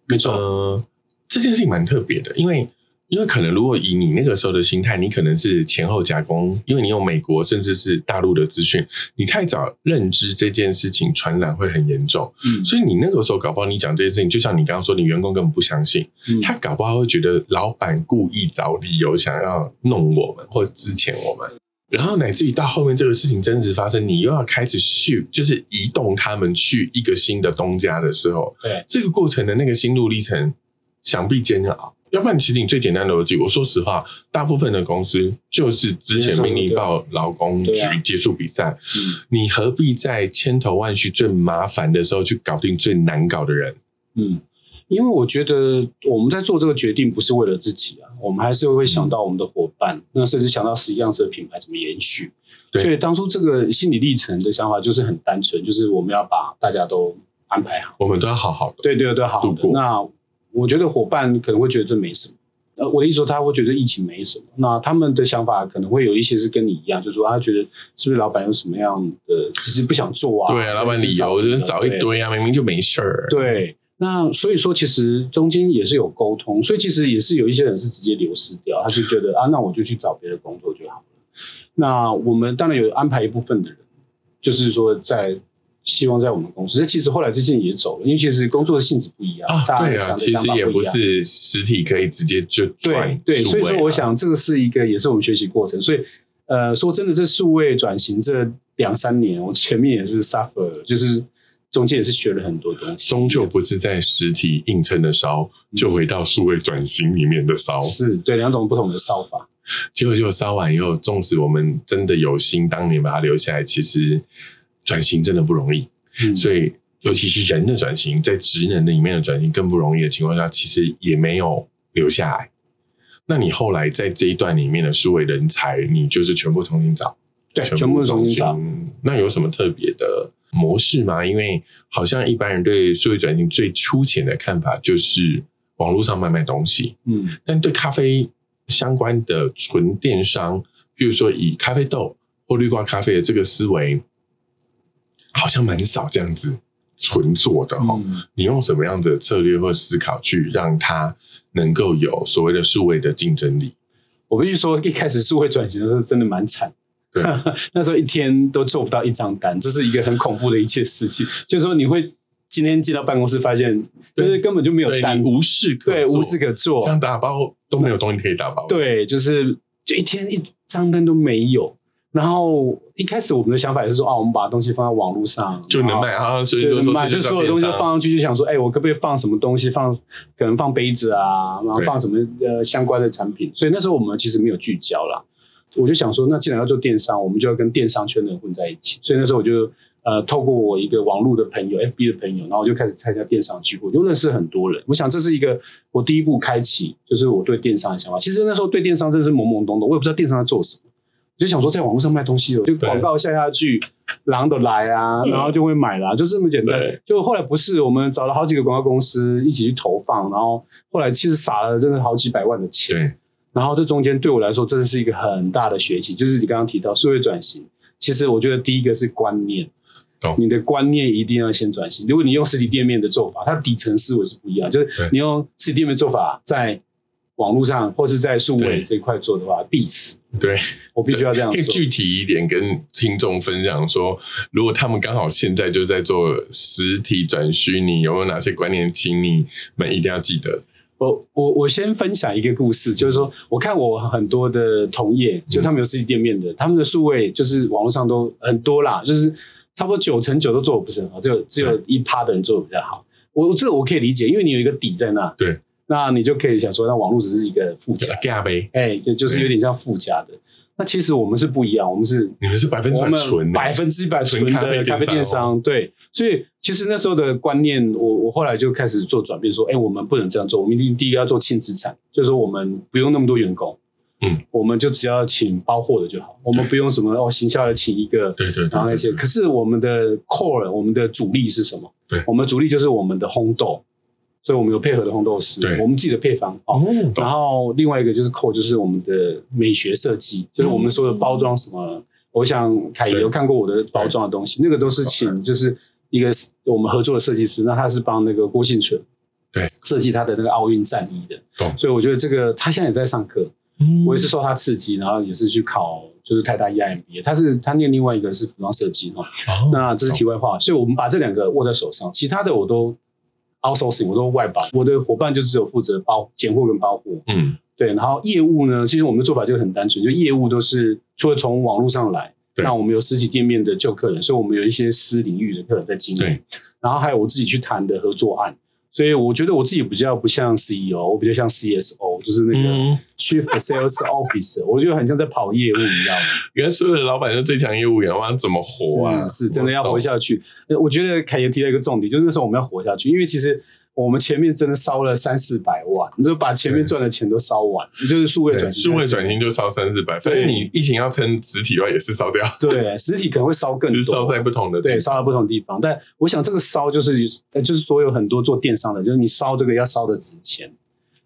没错，呃，这件事情蛮特别的，因为因为可能如果以你那个时候的心态，你可能是前后夹攻，因为你有美国甚至是大陆的资讯，你太早认知这件事情传染会很严重，嗯所以你那个时候搞不好你讲这件事情，就像你刚刚说，你员工根本不相信，嗯他搞不好会觉得老板故意找理由想要弄我们或之前我们。然后乃至于到后面这个事情真实发生，你又要开始去，就是移动他们去一个新的东家的时候，对，这个过程的那个心路历程，想必煎熬。要不然，其实你最简单的逻辑，我说实话，大部分的公司就是之前命令到劳工局结束比赛，嗯你何必在千头万绪最麻烦的时候去搞定最难搞的人？嗯，因为我觉得我们在做这个决定不是为了自己啊，我们还是会想到我们的伙伴，那甚至想到实际上这个品牌怎么延续。所以当初这个心理历程的想法就是很单纯，就是我们要把大家都安排好。我们都要好好的。对对对，好好的。那我觉得伙伴可能会觉得这没什么。呃，我的意思说，他会觉得疫情没什么。那他们的想法可能会有一些是跟你一样，就是说他觉得是不是老板有什么样的，只是不想做啊？对啊，老板理由就是找一堆啊，明明就没事儿。对，那所以说其实中间也是有沟通，所以其实也是有一些人是直接流失掉，他就觉得啊，那我就去找别的工作就好了。那我们当然有安排一部分的人，就是说在希望在我们公司，其实后来这些人也走了，因为其实工作的性质不一样啊，大家对啊，想的其实也不一样。是实体可以直接就对转对，所以说我想这个是一个也是我们学习过程，所以呃说真的，这数位转型这两三年，我前面也是 suffer，就是中间也是学了很多东西，终究不是在实体硬撑的烧，就回到数位转型里面的烧。是对两种不同的烧法，结果就烧完以后，纵使我们真的有心当年把它留下来，其实转型真的不容易。嗯，所以，尤其是人的转型，在职能的里面的转型更不容易的情况下，其实也没有留下来。那你后来在这一段里面的数位人才，你就是全部重新找，对，全部重新找。。那有什么特别的模式吗？因为好像一般人对数位转型最粗浅的看法就是网络上卖卖东西，嗯但对咖啡相关的纯电商，比如说以咖啡豆或绿挂咖啡的这个思维，好像蛮少这样子纯做的哈、嗯，你用什么样的策略或思考去让它能够有所谓的数位的竞争力？我必须说，一开始数位转型的时候真的蛮惨。对 那时候一天都做不到一张单，这是一个很恐怖的一件事情。就是说，你会今天进到办公室，发现就是根本就没有单，无事可做对无事可做，像打包都没有东西可以打包。，对，就是就一天一张单都没有。然后一开始我们的想法也是说，啊，我们把东西放在网络上就能卖啊，所以就能卖，就所有东西都放上去，就想说，哎，我可不可以放什么东西？放可能放杯子啊，然后放什么呃相关的产品。所以那时候我们其实没有聚焦啦。我就想说，那既然要做电商，我们就要跟电商圈的人混在一起。所以那时候我就呃，透过我一个网络的朋友，FB 的朋友，然后我就开始参加电商聚会，就认识很多人。我想这是一个我第一步开启，就是我对电商的想法。其实那时候对电商真的是懵懵懂懂，我也不知道电商在做什么。我就想说，在网络上卖东西，哦就广告下下去，狼的来啊，然后就会买啦，就这么简单对。就后来不是，我们找了好几个广告公司一起去投放，然后后来其实撒了真的好几百万的钱。对然后这中间对我来说真的是一个很大的学习，就是你刚刚提到社会转型，其实我觉得第一个是观念，你的观念一定要先转型。如果你用实体店面的做法，它底层思维是不一样，就是你用实体店面做法在网络上或是在数位对这一块做的话，必死。对，我必须要这样说。可以具体一点跟听众分享说，如果他们刚好现在就在做实体转虚拟，有没有哪些观念，请你们一定要记得。我我我先分享一个故事，就是说，我看我很多的同业，就他们有实体店面的，他们的数位就是网络上都很多啦，就是差不多九成九都做的不是很好，只有只有一趴的人做的比较好。我这个我可以理解，因为你有一个底在那，对，那你就可以想说，那网络只是一个附加，加杯，哎，就就是有点像附加的。那其实我们是不一样，我们是你们是百分之百纯的，百分之百纯的咖啡电电商对，所以其实那时候的观念，我我后来就开始做转变，说，哎，我们不能这样做，我们一定第一个要做轻资产，就是说我们不用那么多员工，嗯，我们就只要请包货的就好，我们不用什么哦，行销要请一个，对对对然后那些。对对。可是我们的 core，我们的主力是什么？对。我们的主力就是我们的烘豆，所以我们有配合的烘豆师，我们自己的配方哦。然后另外一个就是 core，就是我们的美学设计，就是我们说的包装什么。我想凯爷有看过我的包装的东西，那个都是请就是一个我们合作的设计师，那他是帮那个郭幸存对。设计他的那个奥运战衣的。懂，所以我觉得这个他现在也在上课，嗯。我也是受他刺激，然后也是去考就是泰大 EIMBA，他是他念另外一个是服装设计哦，哦。那这是题外话，所以我们把这两个握在手上，其他的我都 outsourcing，我都外包，我的伙伴就只有负责包拣货跟包货，嗯。对，然后业务呢，其实我们的做法就很单纯，就业务都是除了从网络上来，那我们有实体店面的旧客人，所以我们有一些私领域的客人在经营对，然后还有我自己去谈的合作案，所以我觉得我自己比较不像 CEO，我比较像 CSO，就是那个嗯，Chief Sales Officer，我觉得很像在跑业务，一样？原来所有的老板都最强业务员，哇，怎么活啊？是是真的要活下去。呃我觉得凯爷提了一个重点，就是那时候我们要活下去，因为其实我们前面真的烧了三四百万，你就把前面赚的钱都烧完，你就是数位对转型，数位转型就烧三四百，所以你疫情要撑实体的话也是烧掉，对，实体可能会烧更多，烧在不同的地对，烧在不同地方。但我想这个烧就是呃就是所有很多做电商的，就是你烧这个要烧的值钱，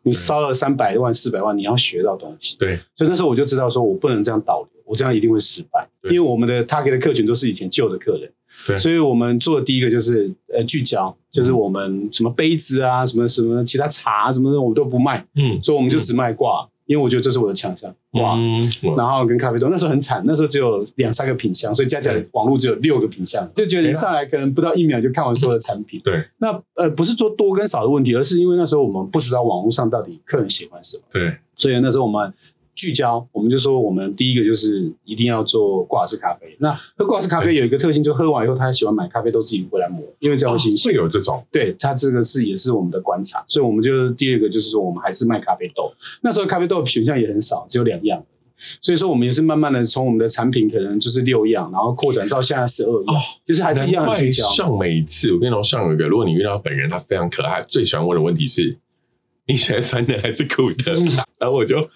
你烧了三百万、四百万，你要学到东西。对。所以那时候我就知道说我不能这样导流，我这样一定会失败，对。因为我们的 target 的客群都是以前旧的客人。对。所以我们做的第一个就是呃聚焦，就是我们什么杯子啊、什么什么其他茶什么的我们都不卖，嗯。所以我们就只卖挂，因为我觉得这是我的强项，哇。嗯，然后跟咖啡豆，那时候很惨，那时候只有两三个品相，所以加起来网络只有六个品相，就觉得一上来可能不到一秒就看完所有的产品。对那呃不是说多跟少的问题，而是因为那时候我们不知道网络上到底客人喜欢什么，对所以那时候我们聚焦，我们就说我们第一个就是一定要做挂式咖啡。那喝挂式咖啡有一个特性，就喝完以后他喜欢买咖啡豆自己回来磨，因为这样会新鲜。会有这种对，他这个是也是我们的观察，所以我们就第二个就是说，我们还是卖咖啡豆。那时候咖啡豆选项也很少，只有两样，所以说我们也是慢慢的从我们的产品可能就是六样，然后扩展到现在十二样，哦就是还是一样很聚焦。像每一次，我跟你说，像有一个，如果你遇到本人，他非常可爱，最喜欢问的问题是：你喜欢酸的还是苦的？嗯 然后我就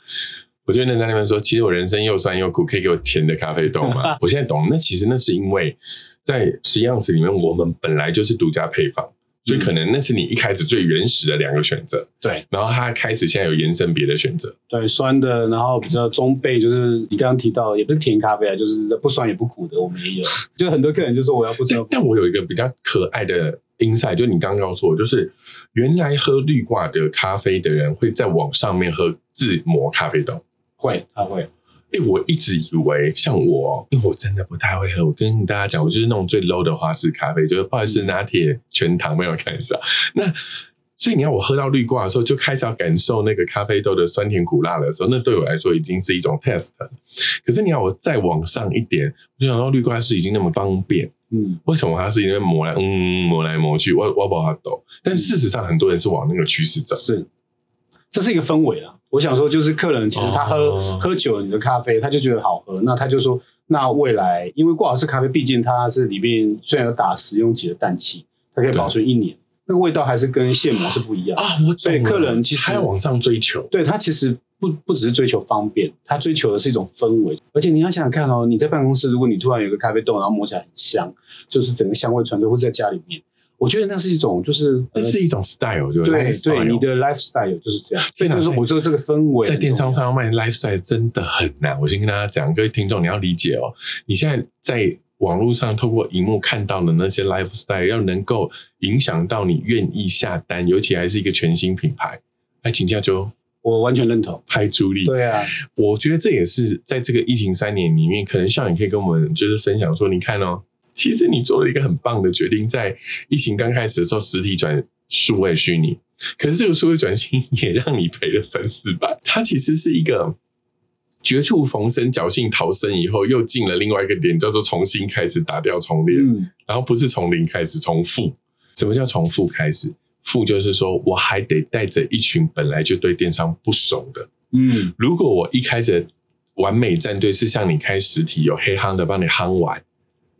我就认在那边说，其实我人生又酸又苦，可以给我甜的咖啡豆吗？我现在懂，那其实那是因为在十样子里面，我们本来就是独家配方。所以可能那是你一开始最原始的两个选择，对然后它开始现在有延伸别的选择，对，酸的，然后比较中杯，就是你刚刚提到，也不是甜咖啡啊，就是不酸也不苦的，我们也有。就很多客人就说我要不酸但。但我有一个比较可爱的 insight，就你刚刚告诉我，就是原来喝绿挂的咖啡的人会在网上面喝自磨咖啡豆。会，他会。因为我一直以为像我，因为我真的不太会喝。我跟大家讲，我就是那种最 low 的花式咖啡，就是不好意思拿铁全糖，没有看一下。那所以你要我喝到绿挂的时候，就开始要感受那个咖啡豆的酸甜苦辣的时候，那对我来说已经是一种 test。可是你要我再往上一点，我就想到绿挂是已经那么方便，嗯，为什么它是因为磨来嗯磨来磨去，我我不它抖。但事实上，很多人是往那个趋势走。是，这是一个氛围啊。我想说，就是客人其实他喝、哦喝酒了你的咖啡，他就觉得好喝，那他就说，那未来因为挂耳式咖啡，毕竟它是里面虽然有打食用级的氮气，它可以保存一年，那个味道还是跟现磨是不一样。啊，我所以客人其实还要往上追求，对他其实不不只是追求方便，他追求的是一种氛围。而且你要想想看哦，你在办公室，如果你突然有个咖啡豆，然后摸起来很香，就是整个香味传递，或者在家里面，我觉得那是一种就是那是一种 style，对不对对，你的 lifestyle 就是这样。所以是我说这个氛围在电商上卖 lifestyle 真的很难。我先跟大家讲，各位听众你要理解哦，你现在在网络上透过荧幕看到的那些 lifestyle，要能够影响到你愿意下单，尤其还是一个全新品牌，来请教就我完全认同。拍助力。对啊，我觉得这也是在这个疫情三年里面，可能像你可以跟我们就是分享说，你看哦，其实你做了一个很棒的决定，在疫情刚开始的时候，实体转数位虚拟，可是这个数位转型也让你赔了三四百，它其实是一个。绝处逢生、侥幸逃生以后，又进了另外一个点，叫做重新开始打掉重练。嗯，然后不是从零开始，从负。什么叫从负开始？负就是说我还得带着一群本来就对电商不熟的。嗯，如果我一开始完美战队是像你开实体有黑夯的帮你夯完，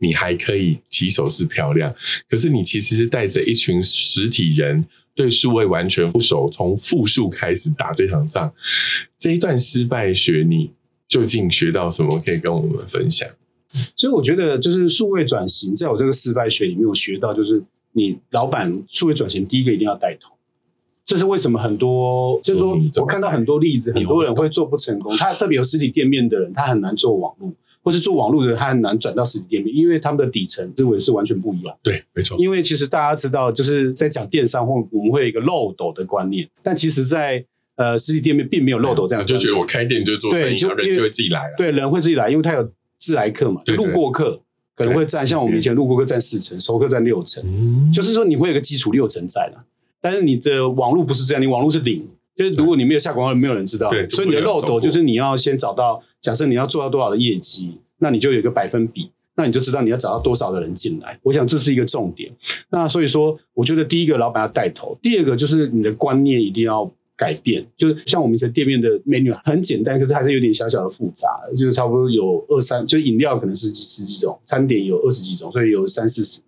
你还可以起手是漂亮。可是你其实是带着一群实体人对数位完全不熟，从复数开始打这场仗，这一段失败学你究竟学到什么？可以跟我们分享。所以我觉得就是数位转型，在我这个失败学里面，我学到就是你老板数位转型，第一个一定要带头。这是为什么很多，就是说我看到很多例子，很多人会做不成功。他特别有实体店面的人，他很难做网络，或是做网络的人，他很难转到实体店面，因为他们的底层思维是完全不一样。对，没错。因为其实大家知道，就是在讲电商或我们会有一个漏斗的观念，但其实，在呃实体店面并没有漏斗这样，就觉得我开店就做生意，人就会自己来了。对，人会自己来，因为他有自来客嘛，路过客可能会占，像我们以前路过客占四成，熟客占六成，就是说你会有个基础六成在了。但是你的网络不是这样，你网络是零，就是如果你没有下广告，没有人知道。对，所以你的漏斗就是你要先找到，假设你要做到多少的业绩，那你就有一个百分比，那你就知道你要找到多少的人进来。我想这是一个重点。那所以说，我觉得第一个老板要带头，第二个就是你的观念一定要改变。就是像我们以前店面的 menu 很简单，可是还是有点小小的复杂，就是差不多有二三，就饮料可能是十几种，餐点有二十几种，所以有三四十。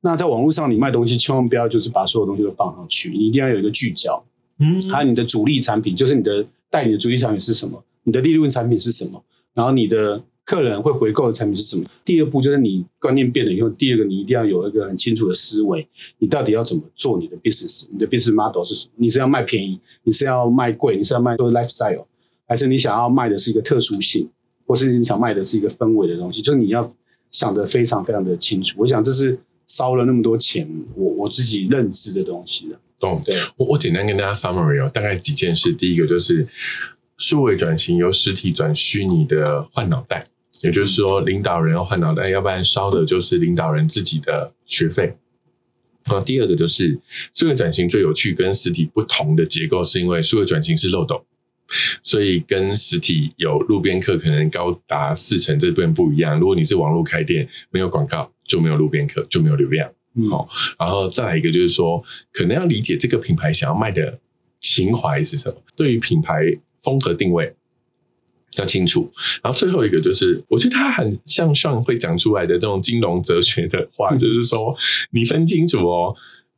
那在网络上你卖东西，千万不要就是把所有东西都放上去，你一定要有一个聚焦。嗯，还有你的主力产品，就是你的代理的主力产品是什么？你的利润产品是什么？然后你的客人会回购的产品是什么？第二步就是你观念变了以后，第二个你一定要有一个很清楚的思维，你到底要怎么做你的 business？你的 business model 是什么？你是要卖便宜？你是要卖贵？你是要卖做 lifestyle？还是你想要卖的是一个特殊性？或是你想卖的是一个氛围的东西？就是你要想得非常非常的清楚。我想这是。烧了那么多钱，我我自己认知的东西了。懂，对我我简单跟大家 summary 哦，大概几件事。第一个就是数位转型由实体转虚拟的换脑袋，也就是说领导人要换脑袋，要不然烧的就是领导人自己的学费。啊，第二个就是数位转型最有趣跟实体不同的结构，是因为数位转型是漏斗。所以跟实体有路边客可能高达四成这边不一样。如果你是网络开店，没有广告就没有路边客，就没有流量。好，然后再来一个就是说，可能要理解这个品牌想要卖的情怀是什么，对于品牌风格定位要清楚。然后最后一个就是，我觉得他很像上会讲出来的这种金融哲学的话，就是说你分清楚哦，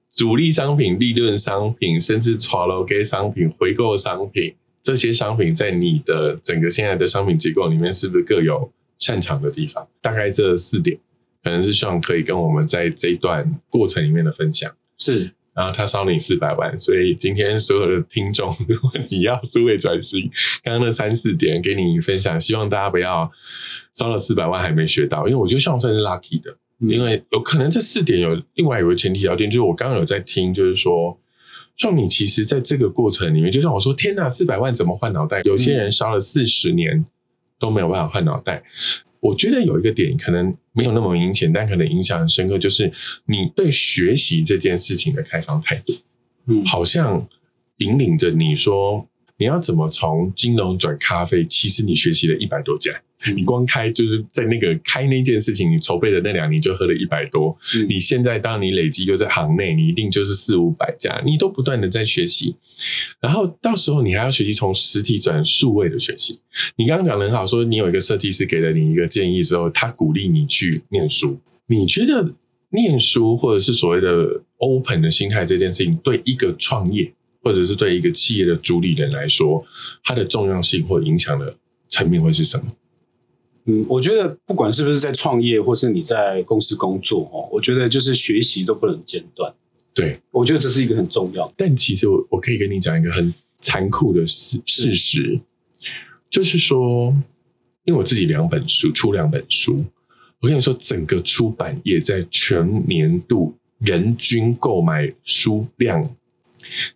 主力商品、利润商品，甚至 t r 给商品、回购商品。这些商品在你的整个现在的商品结构里面，是不是各有擅长的地方？大概这四点，可能是希望可以跟我们在这一段过程里面的分享。是，然后他烧你四百万，所以今天所有的听众，如果你要数位转型，刚刚那三四点给你分享，希望大家不要烧了四百万还没学到，因为我觉得算是 lucky 的，因为有可能这四点有另外有个前提条件，就是我刚刚有在听，就是说。像你其实在这个过程里面，就像我说，天哪，四百万怎么换脑袋？有些人烧了四十年都没有办法换脑袋。我觉得有一个点可能没有那么明显，但可能影响很深刻，就是你对学习这件事情的开放态度，嗯，好像引领着你说。你要怎么从金融转咖啡？其实你学习了一百多家，你光开就是在那个开那件事情，你筹备的那两年就喝了一百多。你现在当你累积又在行内，你一定就是四五百家，你都不断的在学习。然后到时候你还要学习从实体转数位的学习。你刚刚讲的很好，说你有一个设计师给了你一个建议之后，他鼓励你去念书。你觉得念书或者是所谓的 open 的心态这件事情，对一个创业？或者是对一个企业的主理人来说，它的重要性或影响的层面会是什么？嗯，我觉得不管是不是在创业，或是你在公司工作哦，我觉得就是学习都不能间断。对，我觉得这是一个很重要。但其实我我可以跟你讲一个很残酷的事事实，就是说，因为我自己两本书出两本书，我跟你说，整个出版业在全年度人均购买书量。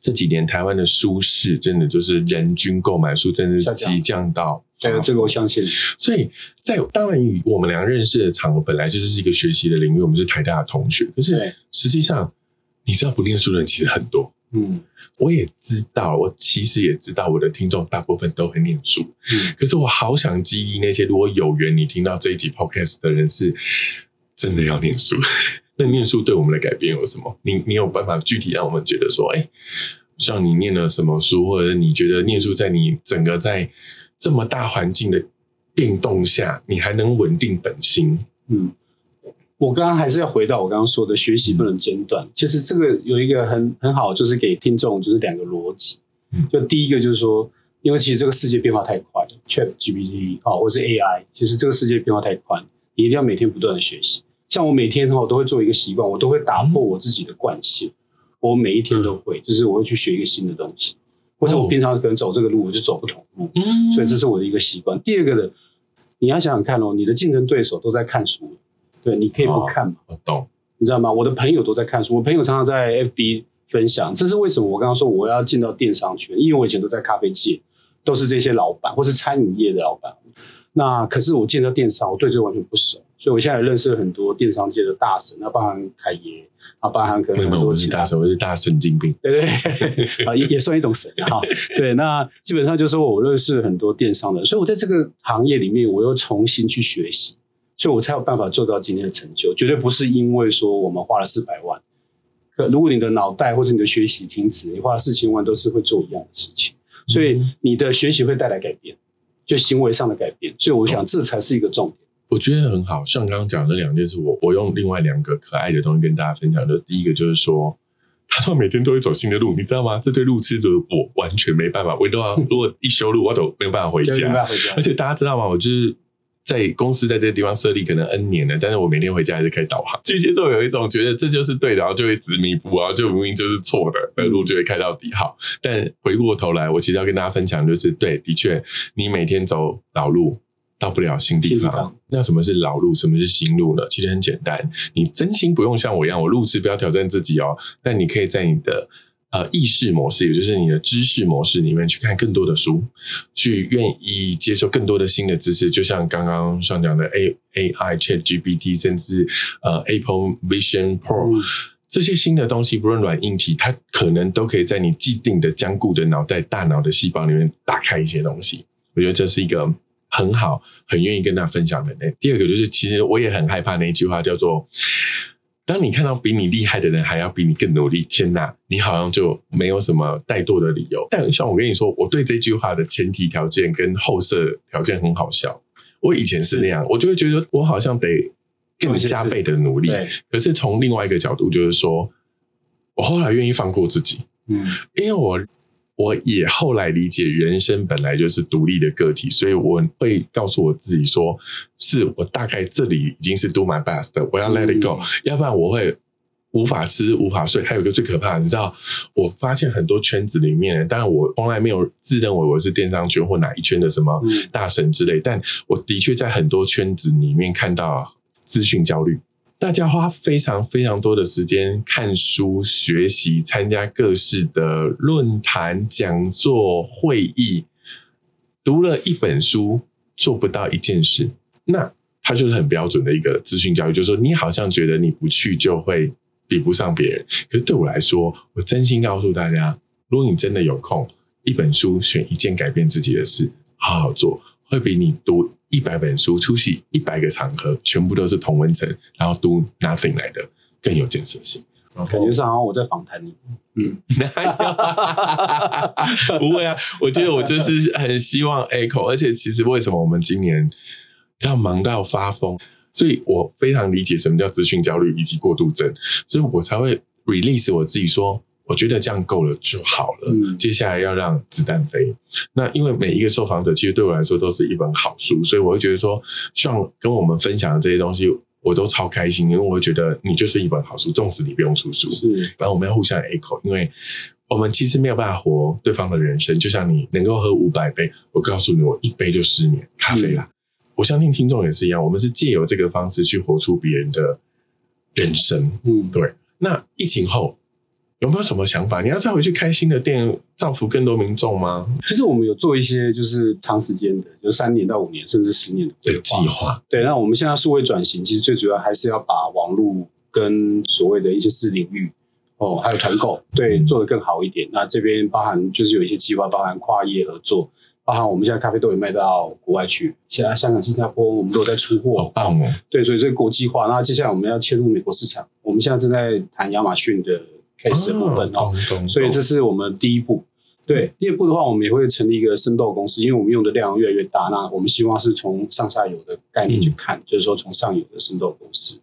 这几年台湾的书市真的就是人均购买数真的是急降到，对这个我相信。所以在当然与我们两个认识的场合本来就是一个学习的领域，我们是台大的同学。可是实际上你知道不念书的人其实很多，嗯，我也知道，我其实也知道我的听众大部分都很念书，嗯，可是我好想激励那些如果有缘你听到这一集 podcast 的人是真的要念书。那念书对我们的改变有什么？你你有办法具体让我们觉得说，哎，像你念了什么书，或者你觉得念书在你整个在这么大环境的变动下，你还能稳定本心？嗯，我刚刚还是要回到我刚刚说的，学习不能间断。其实这个有一个很很好，就是给听众就是两个逻辑。就第一个就是说，因为其实这个世界变化太快了，Chat GPT 好，或是 AI，其实这个世界变化太快，你一定要每天不断的学习。像我每天哈都会做一个习惯，我都会打破我自己的惯性。我每一天都会，就是我会去学一个新的东西，或者我平常可能走这个路，我就走不同路。嗯，所以这是我的一个习惯。第二个呢，你要想想看哦，你的竞争对手都在看书，对，你可以不看嘛？我懂，你知道吗？我的朋友都在看书，我朋友常常在 FB 分享，这是为什么？我刚刚说我要进到电商圈，因为我以前都在咖啡界，都是这些老板或是餐饮业的老板。那可是我见到电商，我对这完全不熟，所以我现在认识了很多电商界的大神，那包含凯爷，啊，包含可能很多其他神，我是大神经病，对对，啊也也算一种神哈。对，那基本上就是我认识很多电商的，所以我在这个行业里面，我又重新去学习，所以我才有办法做到今天的成就，绝对不是因为说我们花了四百万，可如果你的脑袋或者你的学习停止，你花了四千万都是会做一样的事情，所以你的学习会带来改变。就行为上的改变，所以我想这才是一个重点。我觉得很好，像刚刚讲的两件事，我我用另外两个可爱的东西跟大家分享。就第一个就是说，他说每天都会走新的路，你知道吗？这对路痴的我完全没办法，我都要如果一修路，我都没有办法回家。而且大家知道吗？我就是。在公司在这个地方设立可能 N 年了，但是我每天回家还是可以导航。巨蟹座有一种觉得这就是对的，然后就会执迷不悟，然后就明明就是错的，那路就会开到底。好，但回过头来，我其实要跟大家分享就是，对，的确，你每天走老路到不了新地方。那什么是老路？什么是新路呢？其实很简单，你真心不用像我一样，我路痴不要挑战自己哦。但你可以在你的。呃，意识模式，也就是你的知识模式里面去看更多的书，去愿意接受更多的新的知识，就像刚刚上讲的 A A I Chat GPT，甚至呃 Apple Vision Pro 这些新的东西，不论软硬体，它可能都可以在你既定的坚固的脑袋、大脑的细胞里面打开一些东西。我觉得这是一个很好、很愿意跟大家分享的。那第二个就是，其实我也很害怕那一句话，叫做。当你看到比你厉害的人还要比你更努力，天哪，你好像就没有什么怠惰的理由。但像我跟你说，我对这句话的前提条件跟后设条件很好笑。我以前是那样，我就会觉得我好像得更加倍的努力。可是从另外一个角度，就是说我后来愿意放过自己，嗯，因为我。我也后来理解，人生本来就是独立的个体，所以我会告诉我自己说，是我大概这里已经是 do my best，我要 let it go，要不然我会无法吃无法睡。还有一个最可怕的，你知道，我发现很多圈子里面，当然我从来没有自认为我是电商圈或哪一圈的什么大神之类，但我的确在很多圈子里面看到资讯焦虑。大家花非常非常多的时间看书、学习、参加各式的论坛、讲座、会议，读了一本书做不到一件事，那它就是很标准的一个资讯教育，就是说你好像觉得你不去就会比不上别人。可是对我来说，我真心告诉大家，如果你真的有空，一本书选一件改变自己的事，好好做，会比你读。一百本书，出席一百个场合，全部都是同文层，然后读 nothing 来的，更有建设性。感觉上好像我在访谈你。嗯，不会啊，我觉得我就是很希望 echo，而且其实为什么我们今年这样忙到发疯，所以我非常理解什么叫资讯焦虑以及过度症，所以我才会 release 我自己说。我觉得这样够了就好了。接下来要让子弹飞。那因为每一个受访者其实对我来说都是一本好书，所以我会觉得说，像跟我们分享的这些东西，我都超开心，因为我会觉得你就是一本好书，纵使你不用出书。是，然后我们要互相 echo，因为我们其实没有办法活对方的人生。就像你能够喝五百杯，我告诉你，我一杯就失眠咖啡啦。我相信听众也是一样，我们是借由这个方式去活出别人的人生。嗯，对。那疫情后。有没有什么想法？你要再回去开新的店，造福更多民众吗？其实我们有做一些，就是长时间的，就三年到五年，甚至十年的计划。对，那我们现在数位转型，其实最主要还是要把网络跟所谓的一些私领域哦，还有团购，对，做得更好一点。那这边包含就是有一些计划，包含跨业合作，包含我们现在咖啡豆也卖到国外去，现在香港、新加坡我们都有在出货。好棒哦！对，所以这个国际化。那接下来我们要切入美国市场，我们现在正在谈亚马逊的。开始部分哦，所以这是我们第一步。对，第二步的话，我们也会成立一个生豆公司，因为我们用的量越来越大，那我们希望是从上下游的概念去看，就是说从上游的生豆公司。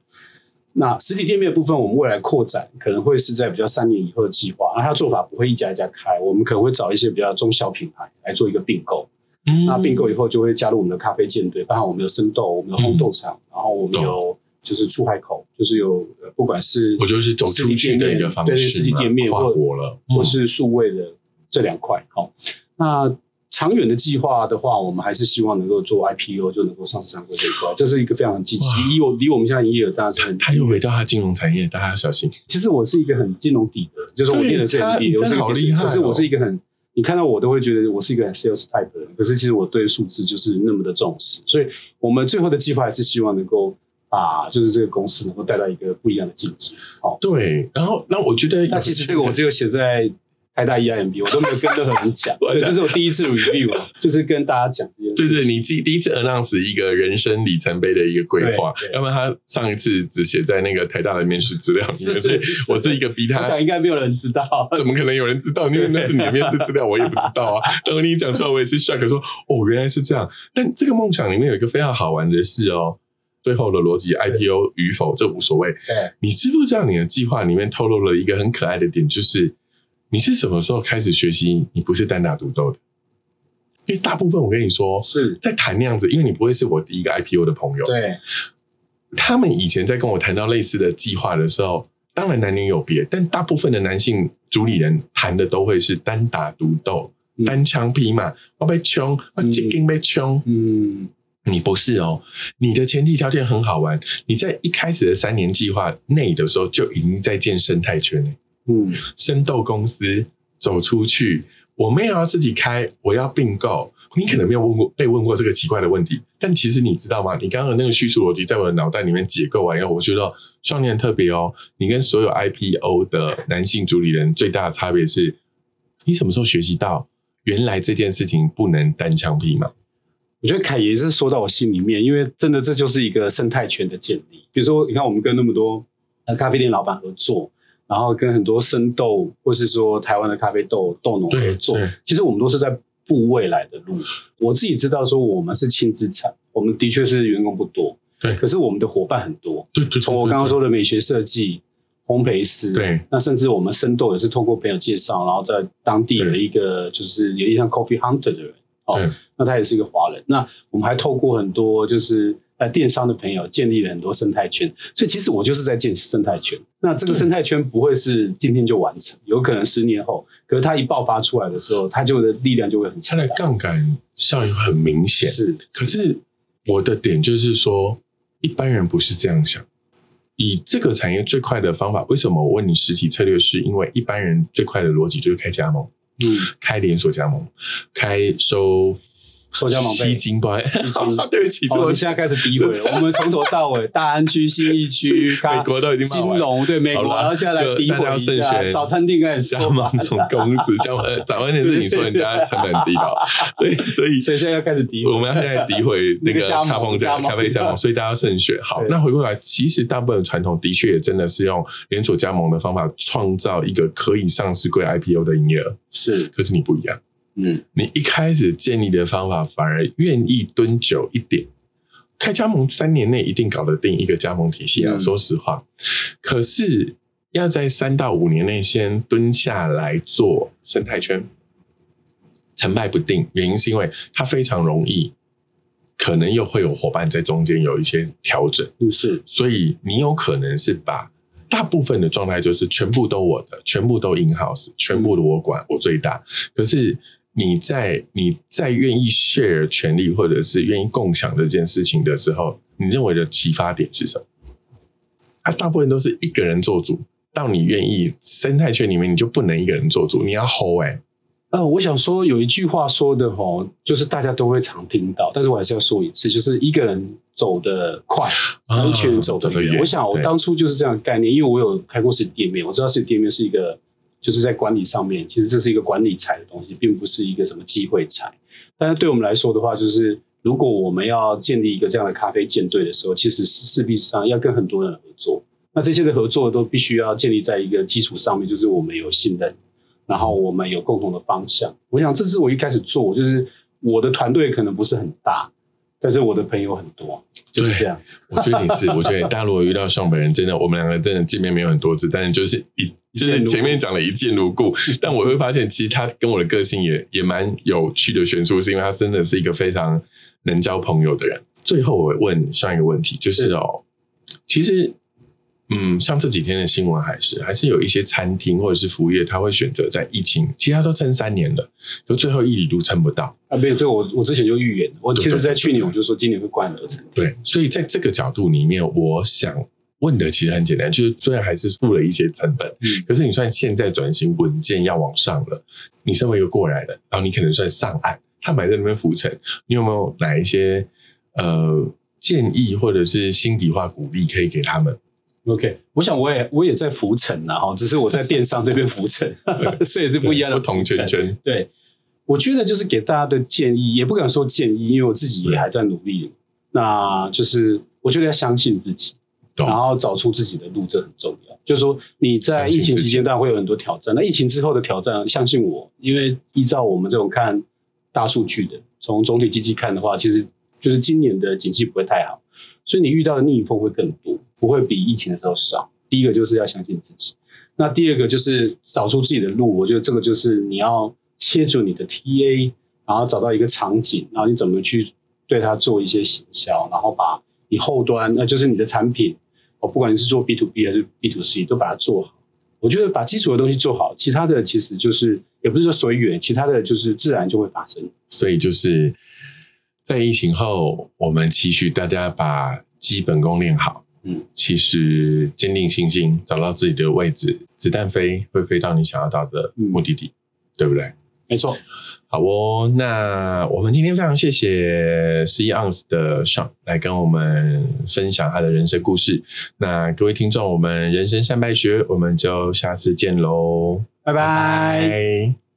那实体店面的部分，我们未来扩展可能会是在比较三年以后的计划，那它做法不会一家一家开，我们可能会找一些比较中小品牌来做一个并购。嗯那并购以后就会加入我们的咖啡舰队，包含我们的生豆、我们的烘豆厂，然后我们有就是出海口，就是有呃不管是我觉得是走出去的一个方式，对对实体店面跨或国了，或是数位的这两块。好，那长远的计划的话，我们还是希望能够做 IPO，就能够上市上柜这一块，这是一个非常积极哇。离我离我们现在营业额当然是很他又回到他金融产业，大家要小心。其实我是一个很金融底的，就是我念的是 MBA，我是好厉害哦可是我是一个很，你看到我都会觉得我是一个很 sales type 的人，可是其实我对数字就是那么的重视，所以我们最后的计划还是希望能够把就是这个公司能够带到一个不一样的境界。好，对，然后那我觉得，那其实这个我只有写在台大 E EIMB，我都没有跟任何人讲，所以这是我第一次 review，就是跟大家讲这件事。对对，你第第一次 announce 一个人生里程碑的一个规划要不然他上一次只写在那个台大的面试资料里面，所以我是一个逼他我。想应该没有人知道。怎么可能有人知道？因为那是你的面试资料，我也不知道啊。当你讲出来，我也是 shock，说哦，原来是这样。但这个梦想里面有一个非常好玩的事哦，最后的逻辑 IPO 与否这无所谓。对，你知不知道你的计划里面透露了一个很可爱的点，就是你是什么时候开始学习你不是单打独斗的？因为大部分我跟你说，是，在谈那样子，因为你不会是我第一个 IPO 的朋友，对，他们以前在跟我谈到类似的计划的时候，当然男女有别，但大部分的男性主理人谈的都会是单打独斗、嗯。单枪匹马，我被穷，我几斤被穷。嗯，你不是哦，你的前提条件很好玩，你在一开始的三年计划内的时候就已经在建生态圈了。嗯，生豆公司走出去，我没有要自己开，我要并购。你可能没有问过被问过这个奇怪的问题，但其实你知道吗？你刚刚的那个叙述逻辑在我的脑袋里面解构完以后，我觉得双年很特别哦。你跟所有 IPO 的男性主理人最大的差别是，你什么时候学习到原来这件事情不能单枪匹马？我觉得凯也是说到我心里面，因为真的这就是一个生态圈的建立。比如说，你看我们跟那么多呃咖啡店老板合作，然后跟很多生豆或是说台湾的咖啡豆豆农合作其实我们都是在步未来的路。我自己知道说我们是轻资产，我们的确是员工不多，对可是我们的伙伴很多。对对，从我刚刚说的美学设计、烘焙师，对，那甚至我们生豆也是通过朋友介绍，然后在当地的一个就是有点像 coffee hunter 的人，哦对，那他也是一个华人。那我们还透过很多就是呃电商的朋友建立了很多生态圈，所以其实我就是在建生态圈。那这个生态圈不会是今天就完成，有可能十年后，可是它一爆发出来的时候，它就的力量就会很强它的。杠杆效应很明显。是，可是我的点就是说，一般人不是这样想。以这个产业最快的方法，为什么我问你实体策略？是因为一般人最快的逻辑就是开加盟，嗯，开连锁加盟，开收收加盟费吸金，不好意思吸金。对不起，我们现在开始诋毁。了。我们从头到尾，大安区、新义区、美国都已经骂金融对美国，然后现在来就诋大家要毁一下早餐店开始加说嘛盟总公司，加盟呃早餐店是你说人家成本低了，所以所以所以现在要开始诋毁。我们要现在诋毁那个咖啡加加盟。咖啡加盟，所以大家要慎选。好，那回过来，其实大部分传统的确也真的是用连锁加盟的方法创造一个可以上市柜 IPO 的营业额，是，可是你不一样，嗯，你一开始建立的方法反而愿意蹲久一点。开加盟三年内一定搞得定一个加盟体系啊，嗯说实话。可是要在三到五年内先蹲下来做生态圈，成败不定。原因是因为它非常容易，可能又会有伙伴在中间有一些调整，嗯是，所以你有可能是把大部分的状态就是全部都我的，全部都 in house，全部的我管，我最大。可是你在你在愿意 share 权利或者是愿意共享这件事情的时候，你认为的启发点是什么？啊，大部分都是一个人做主，到你愿意生态圈里面，你就不能一个人做主，你要 hold 哎、呃，我想说有一句话说的吼，就是大家都会常听到，但是我还是要说一次，就是一个人走得快，啊一群人走得远。我想我当初就是这样的概念，因为我有开过实体店面，我知道实体店面是一个就是在管理上面，其实这是一个管理财的东西，并不是一个什么机会财。但是对我们来说的话，就是如果我们要建立一个这样的咖啡舰队的时候，其实是势必上要跟很多人合作。那这些的合作都必须要建立在一个基础上面，就是我们有信任，然后我们有共同的方向。我想这是我一开始做，就是我的团队可能不是很大，但是我的朋友很多，就是这样子。我觉得你是，我觉得大家如果遇到上本人，真的，我们两个真的见面没有很多次，但是就是一就是前面讲了一见如故。但我会发现，其实他跟我的个性也也蛮有趣的悬殊，是因为他真的是一个非常能交朋友的人。最后我问上一个问题，就是哦，其实。嗯，像这几天的新闻还是还是有一些餐厅或者是服务业，他会选择在疫情，其他都撑三年了，就最后一里路撑不到啊。没有，这个我我之前就预言，我其实在去年我就说今年会关而成。对，所以在这个角度里面，我想问的其实很简单，就是虽然还是付了一些成本，嗯，可是你算现在转型稳健要往上了，你身为一个过来人，然后你可能算上岸，他们还在那边浮沉，你有没有哪一些呃建议或者是心底话鼓励可以给他们？OK，我想我也我也在浮沉呐哈，只是我在电商这边浮沉，所以是不一样的不同圈圈。对，我觉得就是给大家的建议，也不敢说建议，因为我自己也还在努力。那就是我觉得要相信自己，然后找出自己的路，这很重要。就是说你在疫情期间当然会有很多挑战，那疫情之后的挑战，相信我，因为依照我们这种看大数据的，从总体经济看的话，其实就是今年的景气不会太好，所以你遇到的逆风会更多。不会比疫情的时候少。第一个就是要相信自己，那第二个就是找出自己的路。我觉得这个就是你要切准你的 TA，然后找到一个场景，然后你怎么去对它做一些行销，然后把你后端，那就是你的产品，哦，不管你是做 B to B 还是 B to C，都把它做好。我觉得把基础的东西做好，其他的其实就是也不是说随缘，其他的就是自然就会发生。所以就是在疫情后，我们期许大家把基本功练好。嗯，其实坚定信心，找到自己的位置，子弹飞会飞到你想要到的目的地，对不对？没错。好哦，那我们今天非常谢谢十一盎司的上来跟我们分享他的人生故事。那各位听众，我们人生善败学，我们就下次见喽，拜拜。